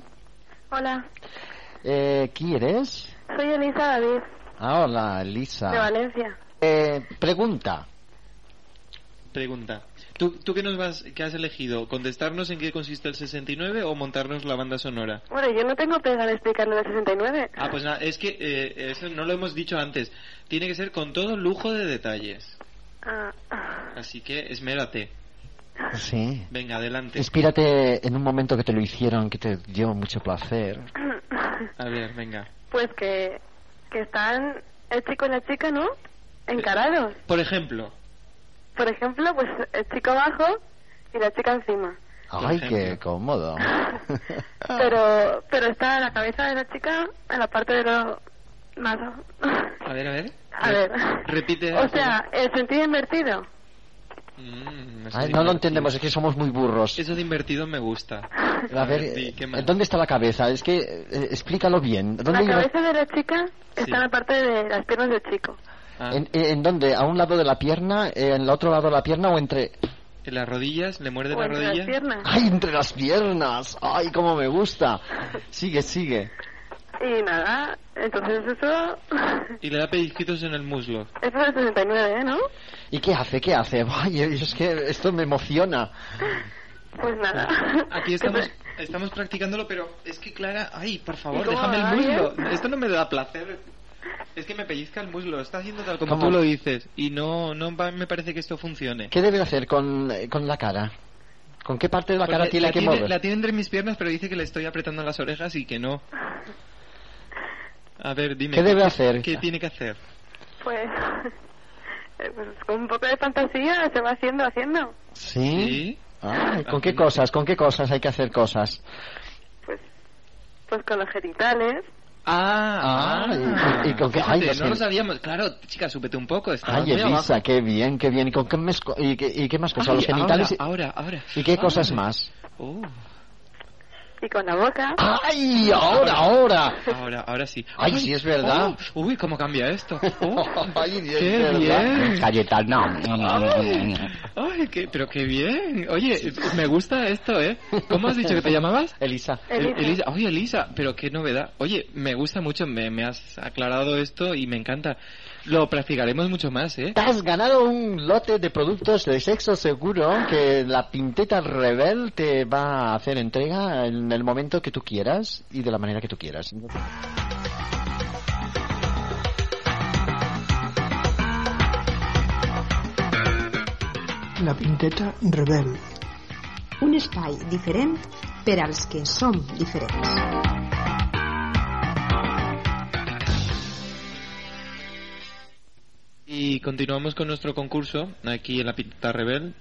Hola, eh, qui eres? soy Elisa David, Ah, hola, Elisa. de Valencia. Eh, pregunta. Pregunta. ¿Tú, ¿Tú qué nos vas, qué has elegido? ¿Contestarnos en qué consiste el 69 o montarnos la banda sonora? Bueno, yo no tengo pega de explicarlo del 69. Ah, pues nada, es que eh, eso no lo hemos dicho antes. Tiene que ser con todo lujo de detalles. Ah, ah. Así que esmérate. Sí. Venga, adelante. Inspírate en un momento que te lo hicieron, que te dio mucho placer. A ver, venga. Pues que, que están el chico y la chica, ¿no? Encarados. Por ejemplo, Por ejemplo, pues el chico abajo y la chica encima. Ay, qué cómodo. Pero, pero está la cabeza de la chica en la parte de lo más... a ver, a ver. A ver. Repite. O sea, el sentido invertido. Mm, Ay, no lo entendemos, es que somos muy burros. Eso de invertido me gusta. A ver, Di, eh, ¿qué más? ¿dónde está la cabeza? Es que, eh, explícalo bien. ¿Dónde La iba- cabeza de la chica está en la parte de las piernas del chico. ¿En, en dónde? ¿A un lado de la pierna? eh, ¿En el otro lado de la pierna o entre...? En las rodillas, le muerde O la entre las piernas. ¡Ay, entre las piernas! ¡Ay, cómo me gusta! Sigue, sigue. Y nada, entonces eso... Y le da pellizquitos en el muslo. Eso es el 69, ¿eh? ¿No? ¿Y qué hace? ¿Qué hace? Ay, es que esto me emociona. Pues nada. Aquí estamos, estamos practicándolo, pero es que Clara, ay, por favor, ¿Y cómo déjame el muslo. Esto no me da placer. Es que me pellizca el muslo. Está haciendo tal como ¿Cómo? tú lo dices. Y no, no me parece que esto funcione. ¿Qué debe hacer con, con la cara? ¿Con qué parte de la cara tiene la que tiene, mover? La tiene entre mis piernas, pero dice que le estoy apretando las orejas y que no. A ver, dime. ¿Qué debe hacer? ¿Qué tiene que hacer? Pues... eh, pues con un poco de fantasía se va haciendo, haciendo. ¿Sí? Ay, ¿Con qué cosas? ¿Con qué cosas hay que hacer cosas? Pues con los genitales. Ah, Ah, y- y con qué- Fíjate, ay, no lo sabíamos. Claro, chica, súbete un poco. Ay, muy Elisa, abajo. qué bien, qué bien. ¿Y, con qué, mes- y, qué, y qué más cosas? Ay, ¿Los genitales? Ahora, ahora, ahora. ¿Y qué cosas más? Oh. Y con la boca. ¡Ay, ahora, ahora! Ahora, ahora sí. Ay, sí, es verdad. oh, uy, cómo cambia esto. Oh, Ay, es qué verdad. bien. Cayetano. Ay, qué, pero qué bien. Oye, me gusta esto, ¿eh? ¿Cómo has dicho que te llamabas? Elisa. Elisa. Elisa. Oye, Elisa, pero qué novedad. Oye, me gusta mucho, me, me has aclarado esto y me encanta. Lo practicaremos mucho más, ¿eh? Te has ganado un lote de productos de sexo seguro que la Pinteta Rebel te va a hacer entrega en el momento que tú quieras y de la manera que tú quieras. La Pinteta Rebel. Un espai diferent per als que som diferents. Y continuamos con nuestro concurso aquí en la Pinta Rebel.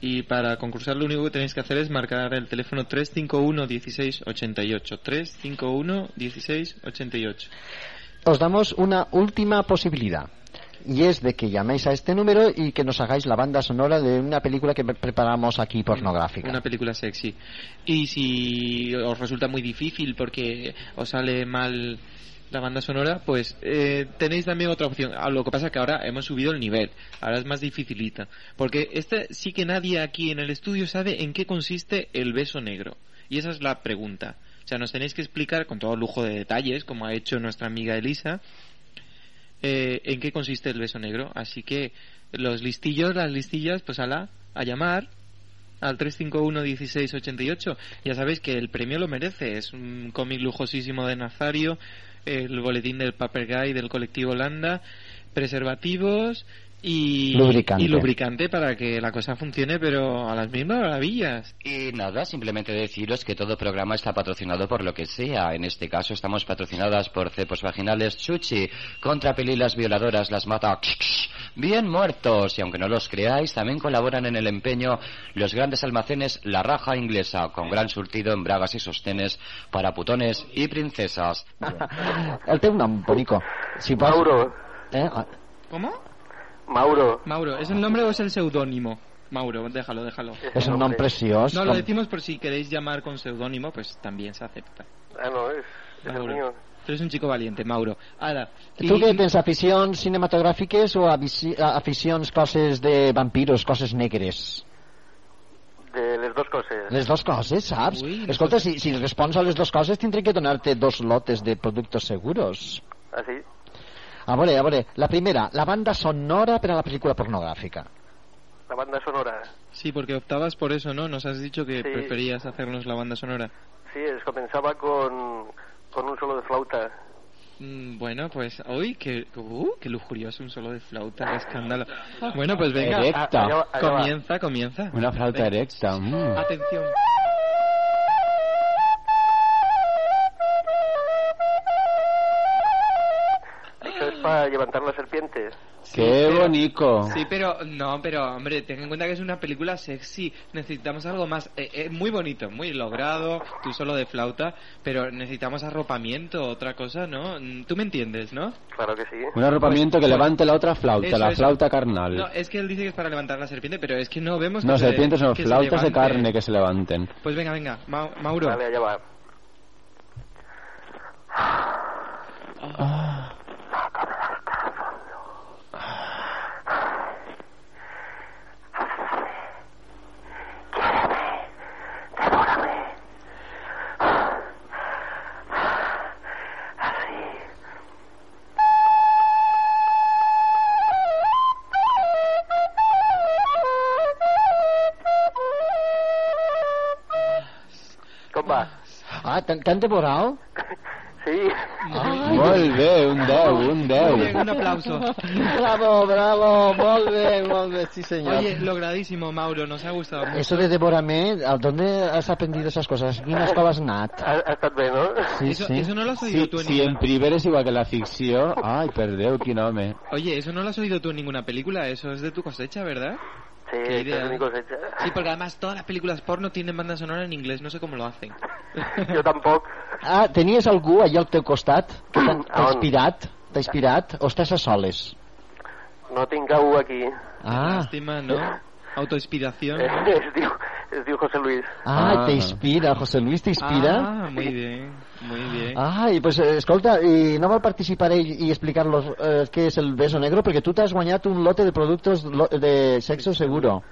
Y para concursar lo único que tenéis que hacer es marcar el teléfono 351 1688. 351 1688. Os damos una última posibilidad. Y es de que llaméis a este número y que nos hagáis la banda sonora de una película que pre- preparamos aquí pornográfica. Una película sexy. Y si os resulta muy difícil porque os sale mal la banda sonora, pues eh, tenéis también otra opción. Ah, Lo que pasa es que ahora hemos subido el nivel. Ahora es más dificilita. Porque este sí que nadie aquí en el estudio sabe en qué consiste el beso negro. Y esa es la pregunta. O sea, nos tenéis que explicar con todo lujo de detalles, como ha hecho nuestra amiga Elisa, eh, en qué consiste el beso negro. Así que los listillos, las listillas, pues ala, a llamar al 351-1688. Ya sabéis que el premio lo merece. Es un cómic lujosísimo de Nazario, el boletín del Paper Guy del colectivo Holanda, preservativos y Lubricante. y lubricante para que la cosa funcione, pero a las mismas maravillas. Y nada, simplemente deciros que todo programa está patrocinado por lo que sea. En este caso estamos patrocinadas por cepos vaginales Chuchi, contra pelilas violadoras, las mata bien muertos. Y aunque no los creáis, también colaboran en el empeño los grandes almacenes La Raja Inglesa, con gran surtido en bragas y sostenes para putones y princesas. El teu nom, bonico. Si pots... Mauro. Eh? ¿Cómo? Mauro. Mauro, ¿es el nombre o es el seudónimo? Mauro, déjalo, déjalo. És un nom preciós. No, lo decimos por si queréis llamar con seudónimo, pues también se acepta. Ah, no, es, es el Mauro. mío. Tú eres un chico valiente, Mauro. Ara, Tu què tens, aficions cinematogràfiques o aficions coses de vampiros, coses negres? De les dos coses. Les dues coses, saps? Escolta, si, si respons a les dues coses tindré que donar-te dos lotes de productos seguros. Ah, sí? A veure, a veure, la primera, la banda sonora per a la pel·lícula pornogràfica. La banda sonora. Sí, porque optabas por eso, ¿no? Nos has dicho que Sí. preferías hacernos la banda sonora. Sí, es comenzaba con, con un solo de flauta. Mm, Bueno, pues hoy que uh, qué lujurioso un solo de flauta, qué escándalo. Bueno, pues venga, comienza, comienza. Una flauta Venga. erecta. mm. Atención. Para levantar la serpiente. Qué pero- bonito. Sí, pero no, pero hombre, ten en cuenta que es una película sexy. Necesitamos algo más. eh, eh, muy bonito, muy logrado. Tú solo de flauta, pero necesitamos arropamiento, otra cosa, ¿no? Mm, Tú me entiendes, ¿no? Claro que sí. Un arropamiento que levante la otra flauta, Eso, la eso. flauta carnal. No, es que él dice que es para levantar la serpiente, pero es que no vemos. No, que se- serpientes no, que se flautas de levante. carne que se levanten. Pues venga, venga, Ma- Mauro. Vale, allá va. Com T'han t'han devorat? Sí. Molt bé, un 10, un 10. Muy bien, un aplauso. Bravo, bravo, molt bé, molt bé, sí señor. Oye, logradísimo, Mauro, nos ha gustado mucho. Eso de devórame, ¿a dónde has aprendido esas cosas? ¿Quina escola has anat? Ha, ha estat bé, no? Sí, Eso- sí. eso no lo has oído sí, tú en Si ninguna- en primer és igual que la ficció, ai, perdeu, quin home. Oye, eso no lo has oído tú en ninguna película, eso es de tu cosecha, ¿verdad? Sí, es mi cosecha. Sí, porque además todas las películas porno tienen banda sonora en inglés, no sé cómo lo hacen. Jo tampoc. Ah, tenies algú allà al teu costat que t'ha t'ha inspirat? T'ha inspirat? O estàs a soles? No tinc algú aquí. Ah, Lástima, ¿no? Autoinspiración. ¿no? Es diu, es José Luis. ah, t'inspira, José Luis t'inspira? Ah, muy bien, muy bien. Ai, pues eh, escolta, i no vol participar ell i explicar-los eh, què és el beso negro? Perquè tu t'has guanyat un lote de productos lo- de sexo seguro.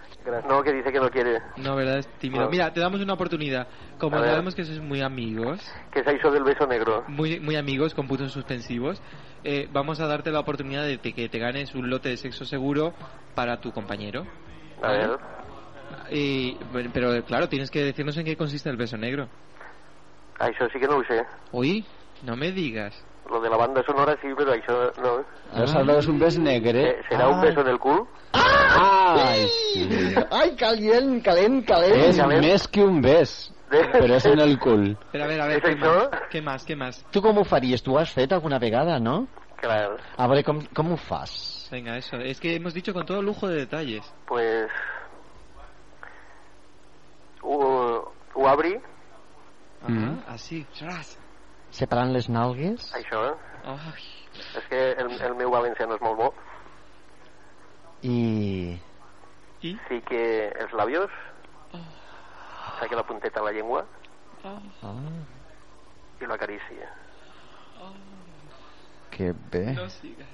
No, que dice que no quiere. No, ¿verdad? Es tímido. No. Mira, te damos una oportunidad. Como A ver. sabemos que sois muy amigos, Que se hizo del beso negro. muy, muy amigos con puntos suspensivos, eh, vamos a darte la oportunidad de que te ganes un lote de sexo seguro para tu compañero. A ver. Y, pero claro, tienes que decirnos en qué consiste el beso negro. Ah, Això sí que no ho sé. Uy, no me digas. Lo de la banda sonora sí, però això no. Això és un bes negre. Eh, ¿Será un beso en el cul? Ai, sí. Ai, calent, calent, calent. És més que un bes, però és en el cul. Pero a ver, a ver, ¿Es ¿qué eso? más? ¿Qué más? ¿Qué más? Tu com ho faries? Tu ho has fet alguna vegada, no? Clar. A veure, com, com ho fas? Venga, eso. Es que hemos dicho con todo lujo de detalles. Pues... Ho, obri, Mm. Así, ras. Separant les nalgues? això, eh? Ay. És que el, el meu valencià no és molt bo. I... ¿Y? Sí que els labios, saque la punteta a la llengua Ah, i l'acaricia. que bé. No sigas.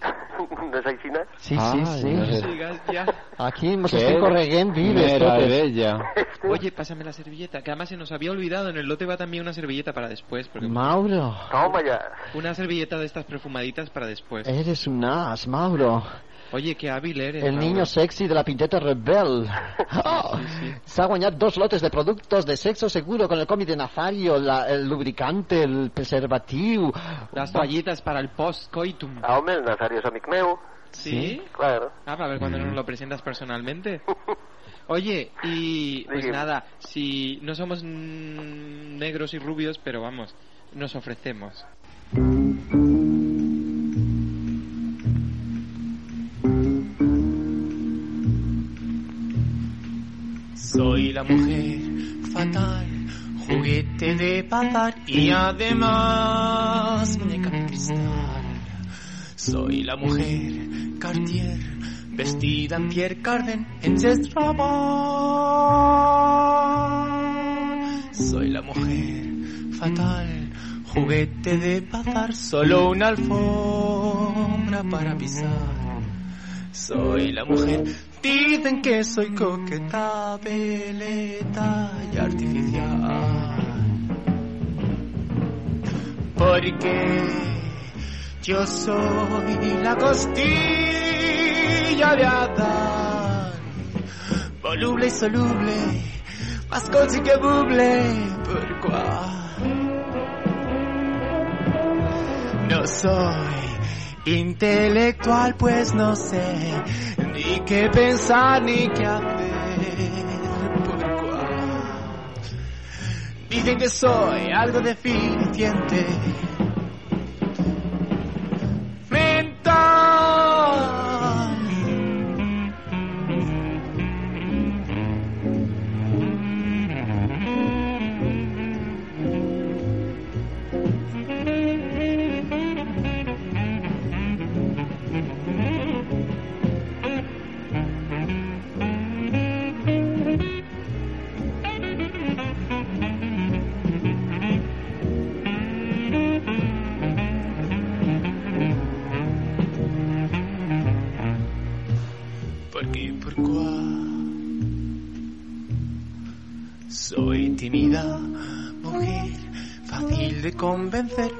No no? Sí, sí, Ai, sí. no sigas ya. Aquí mos Qué estem correguent vives totes. Meravella. Oye, pásame la servilleta, que además se nos había olvidado. En el lote va también una servilleta para después. Porque Mauro, Toma ja. Una servilleta de estas perfumaditas para después. eres un as, Mauro. Oye, qué hábil eres. El Mauro. niño sexy de la pinteta rebel. Oh, S'ha guanyat dos lotes de productos de sexo seguro con el cómic de Nazario, la- el lubricante, el preservatiu. Las toallitas para el post-coitum. Ah, home, el Nazario és amic ¿Sí? Claro. Ah, a ver cuando nos lo presentas personalmente. Oye, y pues Dime. nada, si no somos mm, negros y rubios, pero vamos, nos ofrecemos. Soy la mujer fatal, juguete de bazar y además muñeca de cristal. Soy la mujer Cartier, vestida en Pierre Cardin en Just Rabat. Soy la mujer fatal, juguete de bazar, solo una alfombra para pisar. Soy la mujer Dicen que soy coqueta, veleta y artificial. Porque yo soy la costilla de Adán. Voluble y soluble, más così que buble, por. No soy intelectual, pues no sé ni qué pensar ni qué hacer. Por. Dicen que soy algo deficiente. Ciao!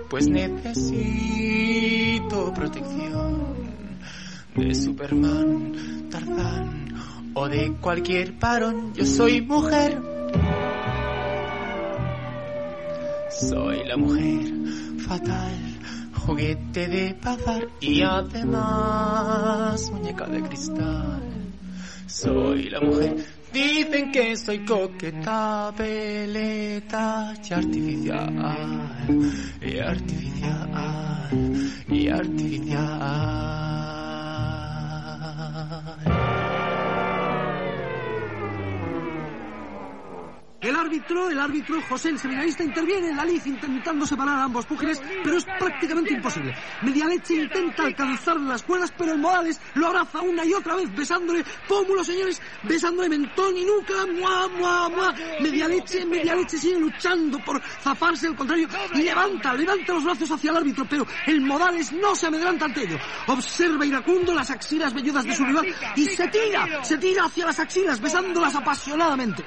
Pues necesito protección de Superman, Tarzán o de cualquier varón. Yo soy mujer. Soy la mujer fatal, juguete de bazar y además muñeca de cristal. Soy la mujer. Dicen que soy coqueta, veleta y artificial, y artificial, y artificial. El árbitro, el árbitro José, el seminarista, interviene en la lid intentando separar a ambos púgiles, pero es prácticamente imposible. Medialeche intenta alcanzar las cuerdas, pero el Morales lo abraza una y otra vez, besándole pómulo, señores, besándole mentón y nuca, muah, muah, muah. Medialeche, Medialeche sigue luchando por zafarse, al contrario, y levanta, levanta los brazos hacia el árbitro, pero el Morales no se amedranta ante ello. Observa iracundo las axilas velludas de su rival y se tira, se tira hacia las axilas, besándolas apasionadamente.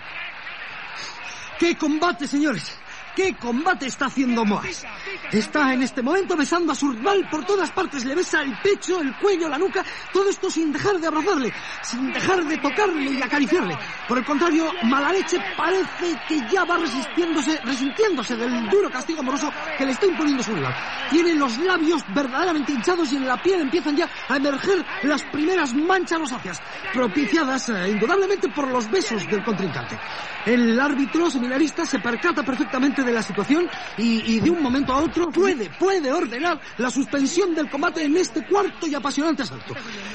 ¡Qué combate, señores! ¿Qué combate está haciendo Moas? Está en este momento besando a su rival por todas partes. Le besa el pecho, el cuello, la nuca. Todo esto sin dejar de abrazarle, sin dejar de tocarle y acariciarle. Por el contrario, Malaleche parece que ya va resistiéndose, resintiéndose del duro castigo amoroso que le está imponiendo su rival. Tiene los labios verdaderamente hinchados y en la piel empiezan ya a emerger las primeras manchas rosáceas, propiciadas eh, indudablemente por los besos del contrincante. El árbitro seminarista se percata perfectamente de la situación y, de un momento a otro puede, puede ordenar la suspensión del combate en este cuarto y apasionante asalto.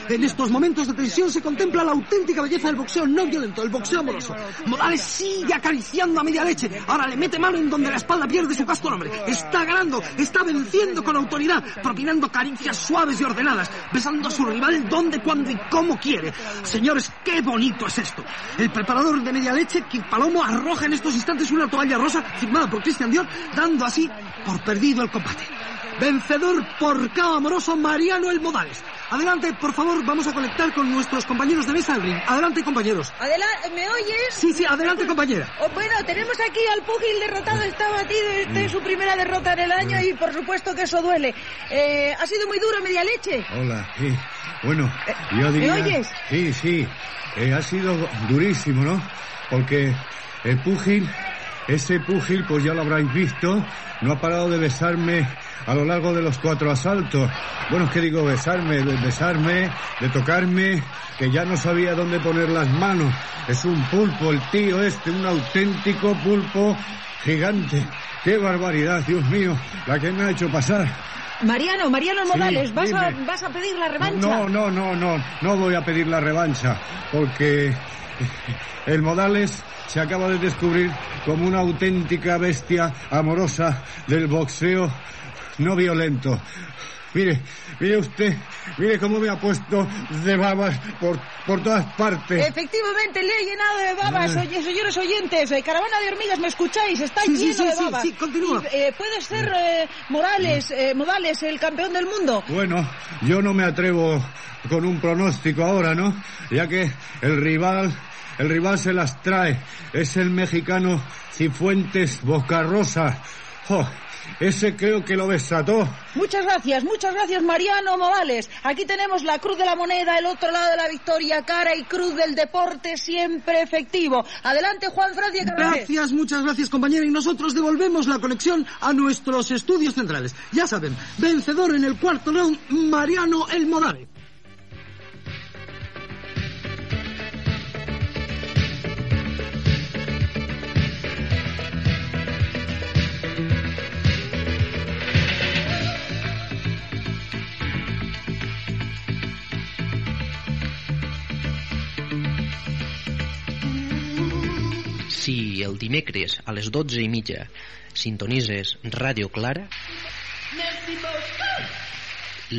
En estos momentos de tensión se contempla la auténtica belleza del boxeo no violento, el boxeo amoroso. Morales sigue acariciando a media leche. Ahora le mete mano en donde la espalda pierde su casco nombre. Está ganando, está venciendo con autoridad, propinando caricias suaves y ordenadas, besando a su rival donde, cuando y cómo quiere. Señores, qué bonito es esto. El preparador de media leche, Kid Palomo, arroja en estos instantes una toalla rosa firmada por Christian Dior, dando así por perdido el combate. Vencedor por cao amoroso Mariano El Modales. Adelante, por favor, vamos a conectar con nuestros compañeros de mesa al ring. Adelante, compañeros. Adelante, ¿me oyes? Sí, sí, adelante, compañera. Oh, bueno, tenemos aquí al púgil derrotado, está batido, esta es su primera derrota en el año y por supuesto que eso duele. Eh, ha sido muy duro, media leche. Hola, sí. Bueno, yo diría... ¿me oyes? Sí, sí. Eh, ha sido durísimo, ¿no? Porque el púgil, ese púgil, pues ya lo habréis visto, no ha parado de besarme a lo largo de los cuatro asaltos. Bueno, es que digo besarme, de besarme, de tocarme, que ya no sabía dónde poner las manos. Es un pulpo el tío este, un auténtico pulpo gigante. ¡Qué barbaridad, Dios mío! La que me ha hecho pasar. Mariano, Mariano Sí, Modales, ¿vas, a, dime. ¿vas a pedir la revancha? No, no, no, no, no voy a pedir la revancha, porque el Modales se acaba de descubrir como una auténtica bestia amorosa del boxeo no violento. Mire, mire usted, mire cómo me ha puesto de babas por, por todas partes. Efectivamente, le he llenado de babas, Ay. oye, señores oyentes. eh, caravana de hormigas, ¿me escucháis? Está Sí, sí, lleno sí, de sí, babas. sí, continúa. Y, eh, ¿Puede ser eh, Morales, eh, Modales el campeón del mundo? Bueno, yo no me atrevo con un pronóstico ahora, ¿no? Ya que el rival, el rival se las trae. Es el mexicano Cifuentes Bocarrosa. Jo, ese creo que lo desató. Muchas gracias, muchas gracias Mariano Modales. Aquí tenemos la cruz de la moneda, el otro lado de la victoria, cara y cruz del deporte siempre efectivo. Adelante Juan Francia. Gracias, muchas gracias compañera y nosotros devolvemos la conexión a nuestros estudios centrales. Ya saben, vencedor en el cuarto round, Mariano El Morales. Si el dimecres a les 12 i mitja sintonitzes Ràdio Clara,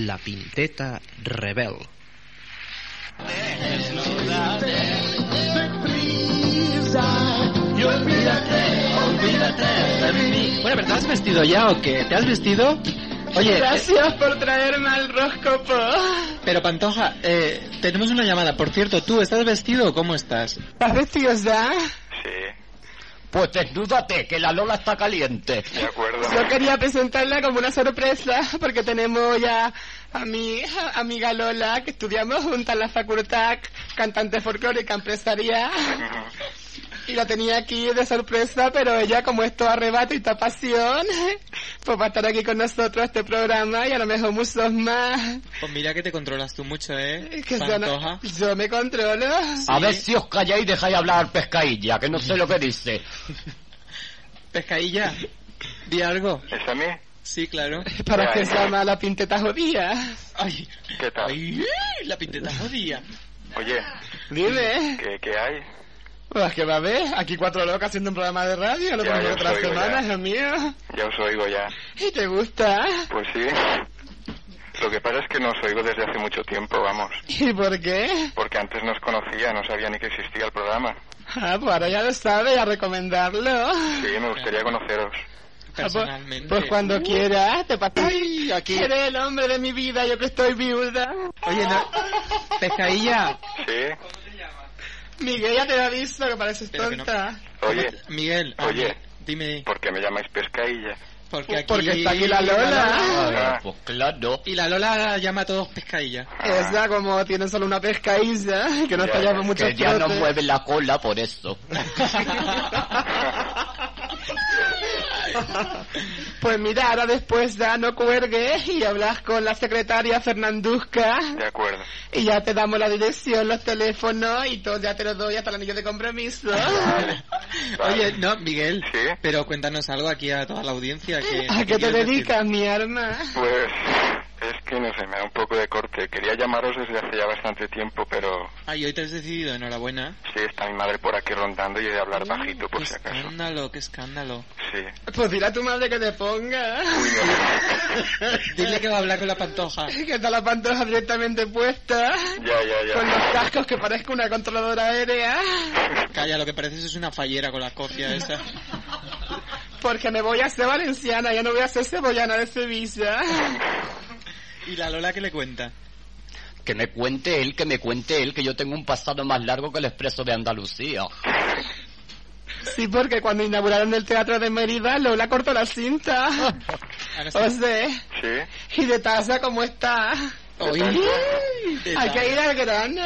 La Pinteta Rebel. Bueno, ¿pero te has vestido ya o qué? ¿Te has vestido? Oye, eh, Gracias por traerme al roscopo. pero Pantoja, eh, tenemos una llamada. Por cierto, ¿tú estás vestido o cómo estás? ¿Estás vestido ya? Pues desnúdate, que la Lola está caliente. De acuerdo. Yo quería presentarla como una sorpresa porque tenemos ya a mi amiga Lola que estudiamos juntas en la facultad, cantante folclórica empresaria. Y la tenía aquí de sorpresa, pero ella como esto arrebato y esta pasión, pues va a estar aquí con nosotros este programa y a lo mejor muchos más. Pues mira que te controlas tú mucho, ¿eh? Que yo, no- yo me controlo. A ver si os calláis y dejáis hablar pescadilla, que no sé lo que dice. Pescadilla, di algo. ¿Es a mí? Sí, claro. Para Ya, que ya. se llama la pinteta jodida. Ay, ¿Qué tal? ay, la pinteta jodía. Oye, Dime. ¿qué, qué hay? Pues que va a ver, aquí cuatro locos haciendo un programa de radio, lo Ya, ya ponemos otra os oigo, semana, ya. es mío. Ya os oigo ya. ¿Y te gusta? Pues sí. Lo que pasa es que no os oigo desde hace mucho tiempo, vamos. ¿Y por qué? Porque antes no os conocía, no sabía ni que existía el programa. Ah, pues ahora ya lo sabe, a recomendarlo. Sí, me gustaría conoceros. Ah, pues- Pues cuando quieras, te pasas. Ay, aquí eres el hombre de mi vida, yo que estoy viuda. Oye, no. Pescadilla. Sí. Miguel, ya te lo aviso, que pareces Pero que no- tonta. Oye, Miguel, a Oye. dime. ¿por qué me llamáis pescailla? Porque aquí... Porque está aquí la Lola. Ah, Pues claro. Y la Lola llama a todos pescadilla. Esa como tiene solo una pescadilla, que no Ya, está por muchos Que ya no mueve la cola por eso. Pues mira, ahora después ya no cuelgues y hablas con la secretaria Fernanduzca de acuerdo. y ya te damos la dirección, los teléfonos y todo, ya te los doy hasta el anillo de compromiso. Oye, no, Miguel. Sí. Pero cuéntanos algo aquí a toda la audiencia. Que, ¿A qué te decir? dedicas, mi arma? Pues es que no sé, me da un poco de corte. Quería llamaros desde hace ya bastante tiempo, pero Ay, hoy te has decidido, enhorabuena. sí, está mi madre por aquí rondando y he de hablar bajito por qué si acaso. escándalo, qué escándalo. Sí. Pues dile a tu madre que te ponga. Dile que va a hablar con la pantoja. Que está la pantoja directamente puesta. Ya, ya, ya. Con los cascos que parezca una controladora aérea. Calla, lo que pareces es una fallera con la cofia esa. Porque me voy a hacer valenciana, ya no voy a ser cebollana de Sevilla. ¿Y la Lola qué le cuenta? Que me cuente él, que me cuente él, que yo tengo un pasado más largo que el expreso de Andalucía. Sí, porque cuando inauguraron el teatro de Mérida, Lola cortó la cinta. O sea, Sí. y de taza como está. Oye. Hay que ir al grano.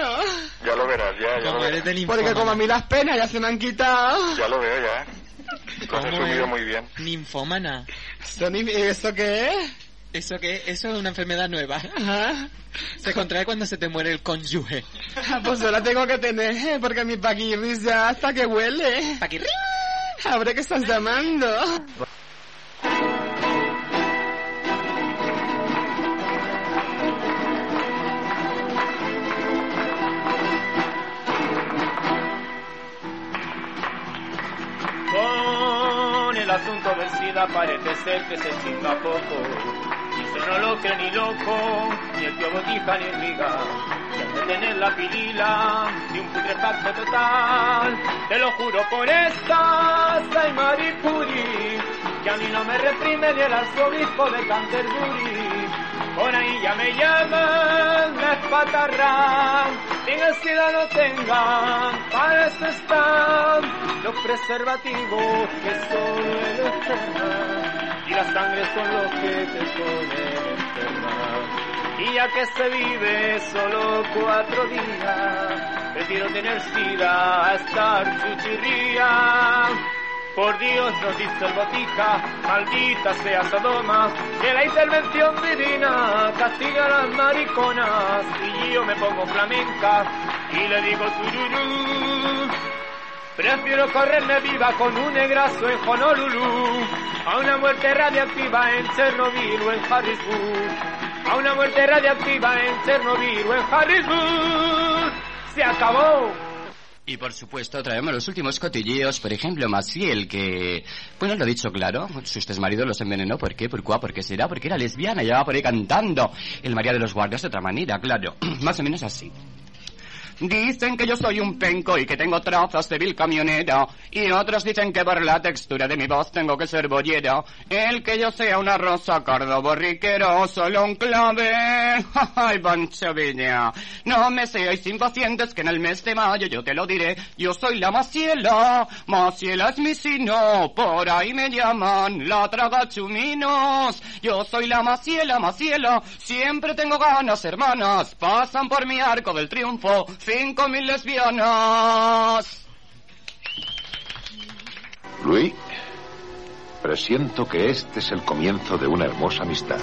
Ya lo verás, ya, ya lo verás. Porque como a mí las penas ya se me han quitado. Ya lo veo, ya. Lo has ¿Cómo resumido es? muy bien. Ninfómana. ¿Eso, ni- ¿Eso qué es? ¿Eso qué? Eso es una enfermedad nueva. Ajá. Se contrae cuando se te muere el cónyuge. Ah, Pues yo la tengo que tener, eh, porque mi paquirris ya hasta que huele. ¿Paquirris? Ahora que estás llamando. Con el asunto del SIDA parece ser que se chinga poco. No lo creo ni loco, ni el tío Botija ni el miga. Y han de tener la pilila de un putrefacto total. Te lo juro por estas, ay Maripuri, que a mí no me reprime ni el arzobispo de Canterbury. Por ahí ya me llaman, me espatarrán, tengan sida no tengan, para eso están los preservativos que solo el y la sangre son los que te ponen enferma. Y ya que se vive solo cuatro días, prefiero tener sida a estar chuchirría. Por Dios nos dice el botica, maldita sea Sodoma, que la intervención divina castiga a las mariconas. Y yo me pongo flamenca y le digo tururú. Prefiero correrme viva con un negrazo en Honolulu, a una muerte radiactiva en Chernobyl o en Harrisburg, a una muerte radiactiva en Chernobyl o en Harrisburg. Se acabó. Y por supuesto traemos los últimos cotilleos, por ejemplo, Maciel, que, bueno, lo he dicho claro, su este marido los envenenó, ¿por qué? ¿Por qué? ¿Por qué será? Porque era lesbiana y va por ahí cantando. El María de los Guardias de otra manera, claro, más o menos así. Dicen que yo soy un penco y que tengo trazas de vil camionera. Y otros dicen que por la textura de mi voz tengo que ser bollera. El que yo sea una rosa cardo borriquero, solo un clave. Ay, Pancho Villa. No me seáis impacientes que en el mes de mayo yo te lo diré. Yo soy la Maciela. Maciela es mi sino. Por ahí me llaman la traga chuminos. Yo soy la Maciela, Maciela. Siempre tengo ganas, hermanas. Pasan por mi arco del triunfo. Cinco mil lesbianas. Luis, presiento que este es el comienzo de una hermosa amistad.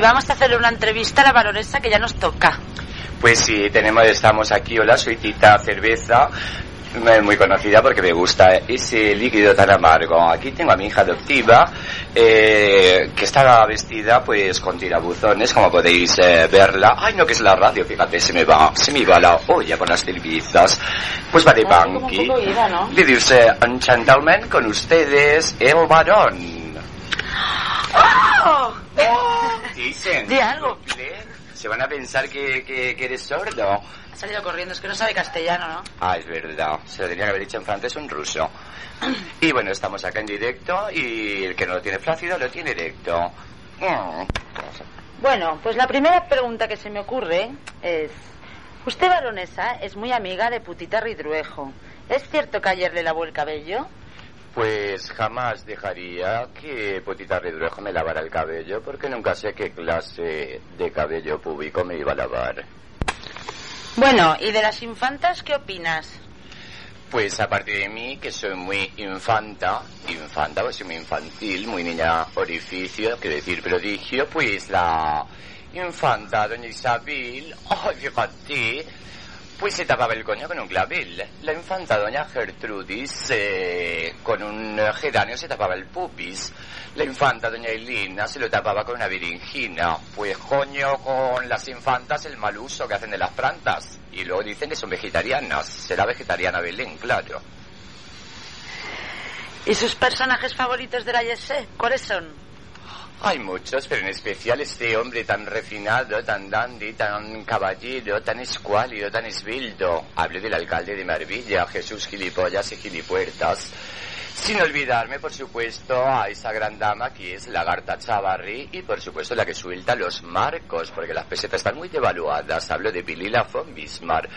Y vamos a hacerle una entrevista a la baronesa que ya nos toca. Pues sí, tenemos, estamos aquí, hola, soy Tita Cerveza, eh, muy conocida porque me gusta ese líquido tan amargo. Aquí tengo a mi hija adoptiva, eh, que está vestida pues con tirabuzones, como podéis eh, verla. Ay, no, que es la radio, fíjate, se me va, se me va la olla con las cervezas. Pues va de banqui. Dice, un gentleman con ustedes, el varón. ¡Oh! Dicen. Di algo. Se van a pensar que, que, que eres sordo. Ha salido corriendo, es que no sabe castellano, ¿no? Ah, es verdad. Se lo tenía que haber dicho en francés en ruso. Y bueno, estamos acá en directo y el que no lo tiene flácido lo tiene directo. Mm. Bueno, pues la primera pregunta que se me ocurre es... Usted, baronesa, es muy amiga de Putita Ridruejo. ¿Es cierto que ayer le lavó el cabello? Pues jamás dejaría que Potita Redruejo me lavara el cabello porque nunca sé qué clase de cabello público me iba a lavar. Bueno, ¿y de las infantas qué opinas? Pues aparte de mí, que soy muy infanta, infanta, pues soy muy infantil, muy niña orificio, que decir prodigio, pues la infanta doña Isabel, ay, fíjate, pues se tapaba el coño con un clavel. La infanta doña Gertrudis eh, con un geranio se tapaba el pupis. La infanta doña Elina se lo tapaba con una viringina. Pues coño con las infantas el mal uso que hacen de las plantas. Y luego dicen que son vegetarianas. Será vegetariana Belén, claro. ¿Y sus personajes favoritos de la Yesé? ¿Cuáles son? Hay muchos, pero en especial este hombre tan refinado, tan dandy, tan caballero, tan escuálido, tan esbelto. Hablo del alcalde de Marbella, Jesús Gilipollas y Gilipuertas. Sin olvidarme, por supuesto, a esa gran dama que es Lagarta Chavarri y, por supuesto, la que suelta los marcos, porque las pesetas están muy devaluadas. Hablo de Pilila von Bismarck.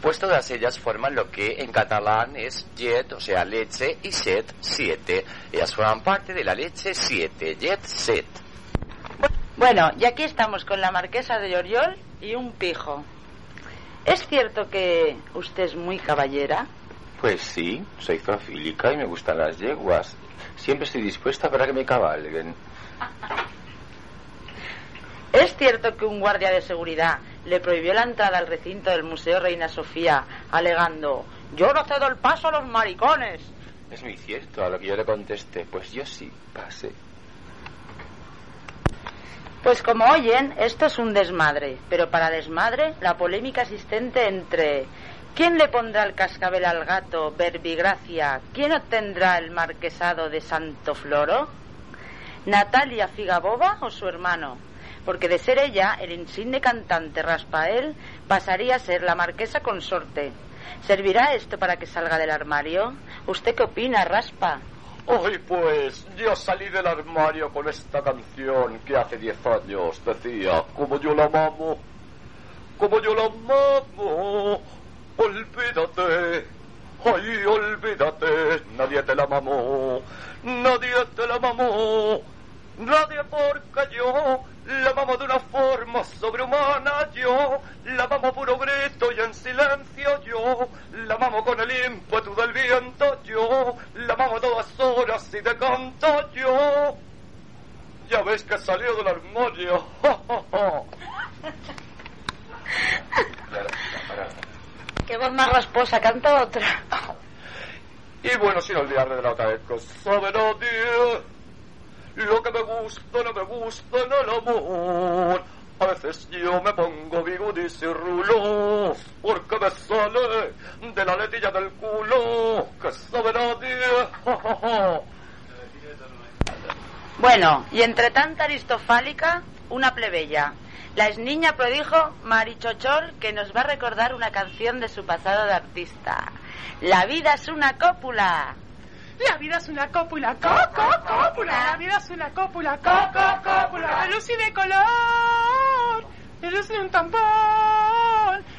Pues todas ellas forman lo que en catalán es jet, o sea, leche, y set, siete. Ellas forman parte de la leche siete, jet, set. Bueno, y aquí estamos con la marquesa de Lloriol y un pijo. ¿Es cierto que usted es muy caballera? Pues sí, soy zoofílica y me gustan las yeguas. Siempre estoy dispuesta para que me cabalguen. ¿Es cierto que un guardia de seguridad le prohibió la entrada al recinto del Museo Reina Sofía alegando yo no cedo el paso a los maricones? Es muy cierto, a lo que yo le contesté, pues yo sí, pasé. Pues como oyen, esto es un desmadre, pero para desmadre, la polémica existente entre ¿quién le pondrá el cascabel al gato, Verbigracia? ¿Quién obtendrá el marquesado de Santo Floro? ¿Natalia Figaboba o su hermano? Porque de ser ella, el insigne cantante Raspael pasaría a ser la marquesa consorte. ¿Servirá esto para que salga del armario? ¿Usted qué opina, Raspa? Ay, pues yo salí del armario con esta canción que hace diez años decía, como yo la amo, como yo la amo, olvídate, ay, olvídate, nadie te la mamó, nadie te la mamó, nadie porque yo la mamo de una forma sobrehumana yo, la mamo puro grito y en silencio yo, la mamo con el ímpetu del viento yo, la mamo a todas horas y de canto yo. Ya ves que salió del armario. Qué voz más rasposa, canta otra. y bueno, sin olvidarme de la otra vez, sabe nadie. Lo que me gusta, no me gusta en el amor. A veces yo me pongo bigudis y rulos porque me sale de la letilla del culo que sabe nadie. Bueno, y entre tanta aristofálica, una plebeya. La niña prodigio Marichochol que nos va a recordar una canción de su pasado de artista. La vida es una cópula. La vida es una cópula, co, cópula. La vida es una cópula, co, co, cópula. Luz y de color, de un tampón.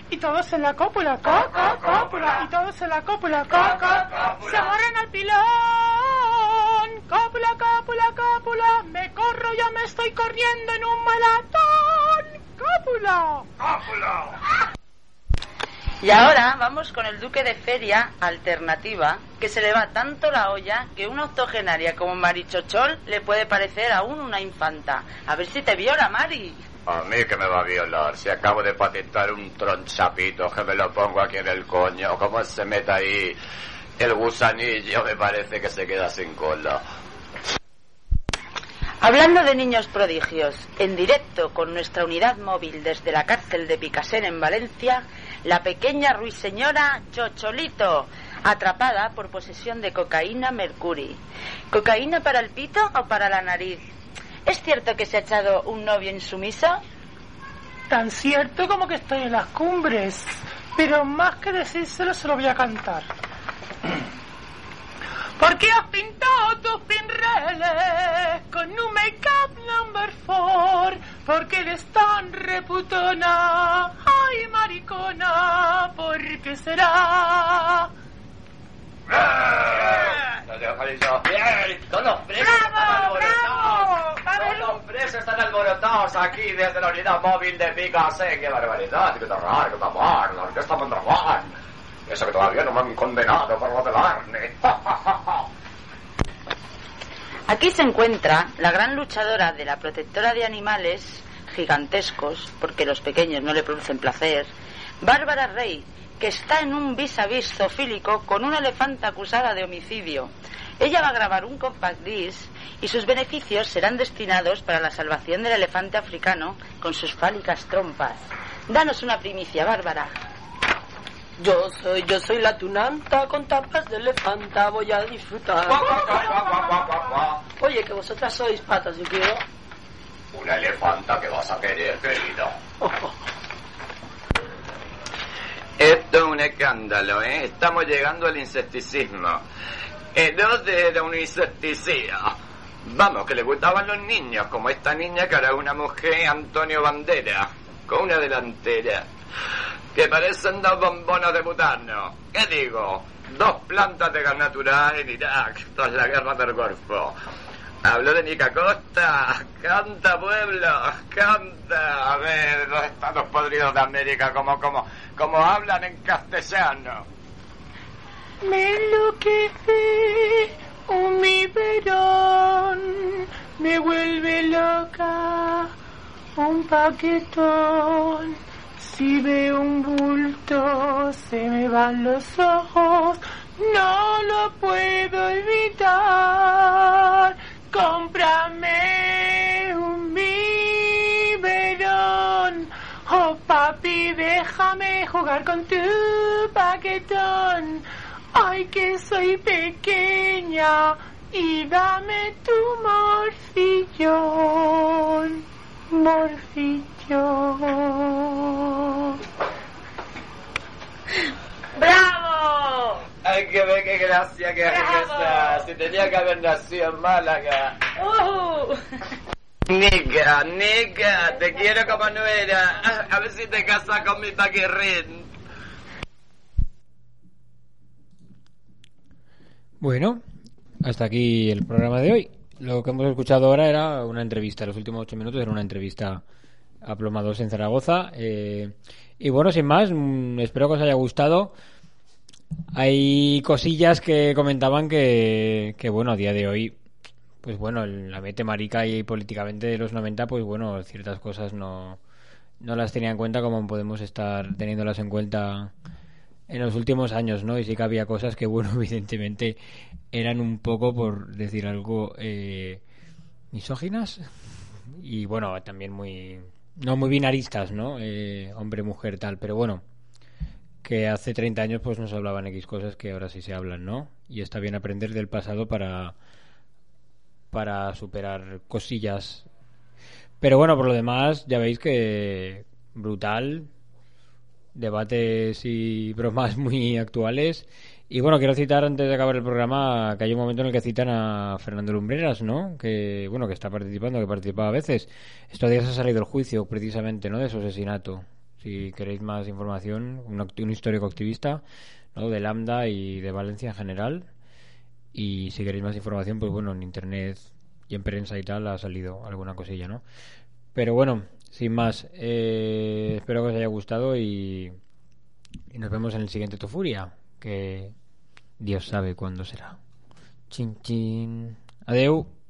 Y todos en la cópula, co, co, cópula. Y todos en la cópula, co, co, Se amarran al pilón. Cópula, cópula, cópula. Me corro, ya me estoy corriendo en un maratón. Cópula. Cópula. Y ahora vamos con el duque de feria alternativa, que se le va tanto la olla que una octogenaria como Marichochol le puede parecer aún una infanta. A ver si te viola, Mari. A mí que me va a violar, si acabo de patentar un tronchapito que me lo pongo aquí en el coño, como se mete ahí el gusanillo, me parece que se queda sin cola. Hablando de niños prodigios, en directo con nuestra unidad móvil desde la cárcel de Picasen en Valencia, la pequeña ruiseñora Chocholito, atrapada por posesión de cocaína Mercury. ¿Cocaína para el pito o para la nariz? ¿Es cierto que se ha echado un novio insumiso? Tan cierto como que estoy en las cumbres. Pero más que decírselo, se lo voy a cantar. ¿Por qué has pintado tus pinreles con un make-up number four? Porque eres tan reputona. Ay, maricona, ¿por qué será? Todos los presos están alborotados. Todos los presos están alborotados aquí desde la unidad móvil de Picasso. ¡Qué barbaridad! ¡Qué terror! ¡Qué tamar! ¡La orquesta Mondragón! Eso que todavía no me han condenado por lo del arne. Aquí se encuentra la gran luchadora de la protectora de animales gigantescos, porque los pequeños no le producen placer, Bárbara Rey, que está en un vis a vis zoofílico con una elefanta acusada de homicidio. Ella va a grabar un compact disc y sus beneficios serán destinados para la salvación del elefante africano con sus fálicas trompas. Danos una primicia, Bárbara. Yo soy, yo soy la tunanta con tapas de elefanta, voy a disfrutar. Oye, que vosotras sois patas, yo quiero. Una elefanta que vas a querer, querido. Esto es un escándalo, ¿eh? Estamos llegando al insecticismo. El dónde era un insecticida. Vamos, que le gustaban los niños, como esta niña que era una mujer, Antonio Bandera, con una delantera, que parecen dos bombonas de butano. ¿Qué digo? Dos plantas de gas natural en Irak, tras la guerra del Golfo. Hablo de Nica Costa, canta pueblo, canta. A ver, los estados podridos de América, como, como, como hablan en castellano. Me enloquece un biberón, me vuelve loca un paquetón. Si veo un bulto, se me van los ojos, no lo puedo evitar. Cómprame un biberón. Oh papi, déjame jugar con tu paquetón. Ay, que soy pequeña y dame tu morcillón. Morcillón. ¡Bravo! Ay, que ve qué gracia que esa. Si tenía que haber nacido en Málaga. Uh. Nica, Nica, te quiero como nuera. A, a ver si te casas con mi paquirrín. Bueno, hasta aquí el programa de hoy. Lo que hemos escuchado ahora era una entrevista. Los últimos ocho minutos era una entrevista a Plomados en Zaragoza. Eh, y bueno, sin más, mm, espero que os haya gustado. Hay cosillas que comentaban que, bueno, a día de hoy, pues bueno, la mete marica y políticamente de los 90, pues bueno, ciertas cosas no, no las tenía en cuenta como podemos estar teniéndolas en cuenta en los últimos años, ¿no? Y sí que había cosas que, bueno, evidentemente eran un poco, por decir algo, eh, misóginas y, bueno, también muy, no muy binaristas, ¿no? Eh, hombre, mujer, tal, pero bueno, que hace 30 años pues nos hablaban X cosas que ahora sí se hablan, ¿no? Y está bien aprender del pasado para, para superar cosillas. Pero bueno, por lo demás, ya veis que brutal, debates y bromas muy actuales. Y bueno, quiero citar antes de acabar el programa que hay un momento en el que citan a Fernando Lumbreras, ¿no? Que bueno, que está participando, que participa a veces. Estos días ha salido el juicio precisamente, ¿no? De su asesinato. Si queréis más información, un, un histórico activista, ¿no? De Lambda y de Valencia en general. Y si queréis más información, pues bueno, en internet y en prensa y tal ha salido alguna cosilla, ¿no? Pero bueno, sin más, eh, espero que os haya gustado y, y nos vemos en el siguiente Tofuria, que Dios sabe cuándo será. Chin chin. Adeu.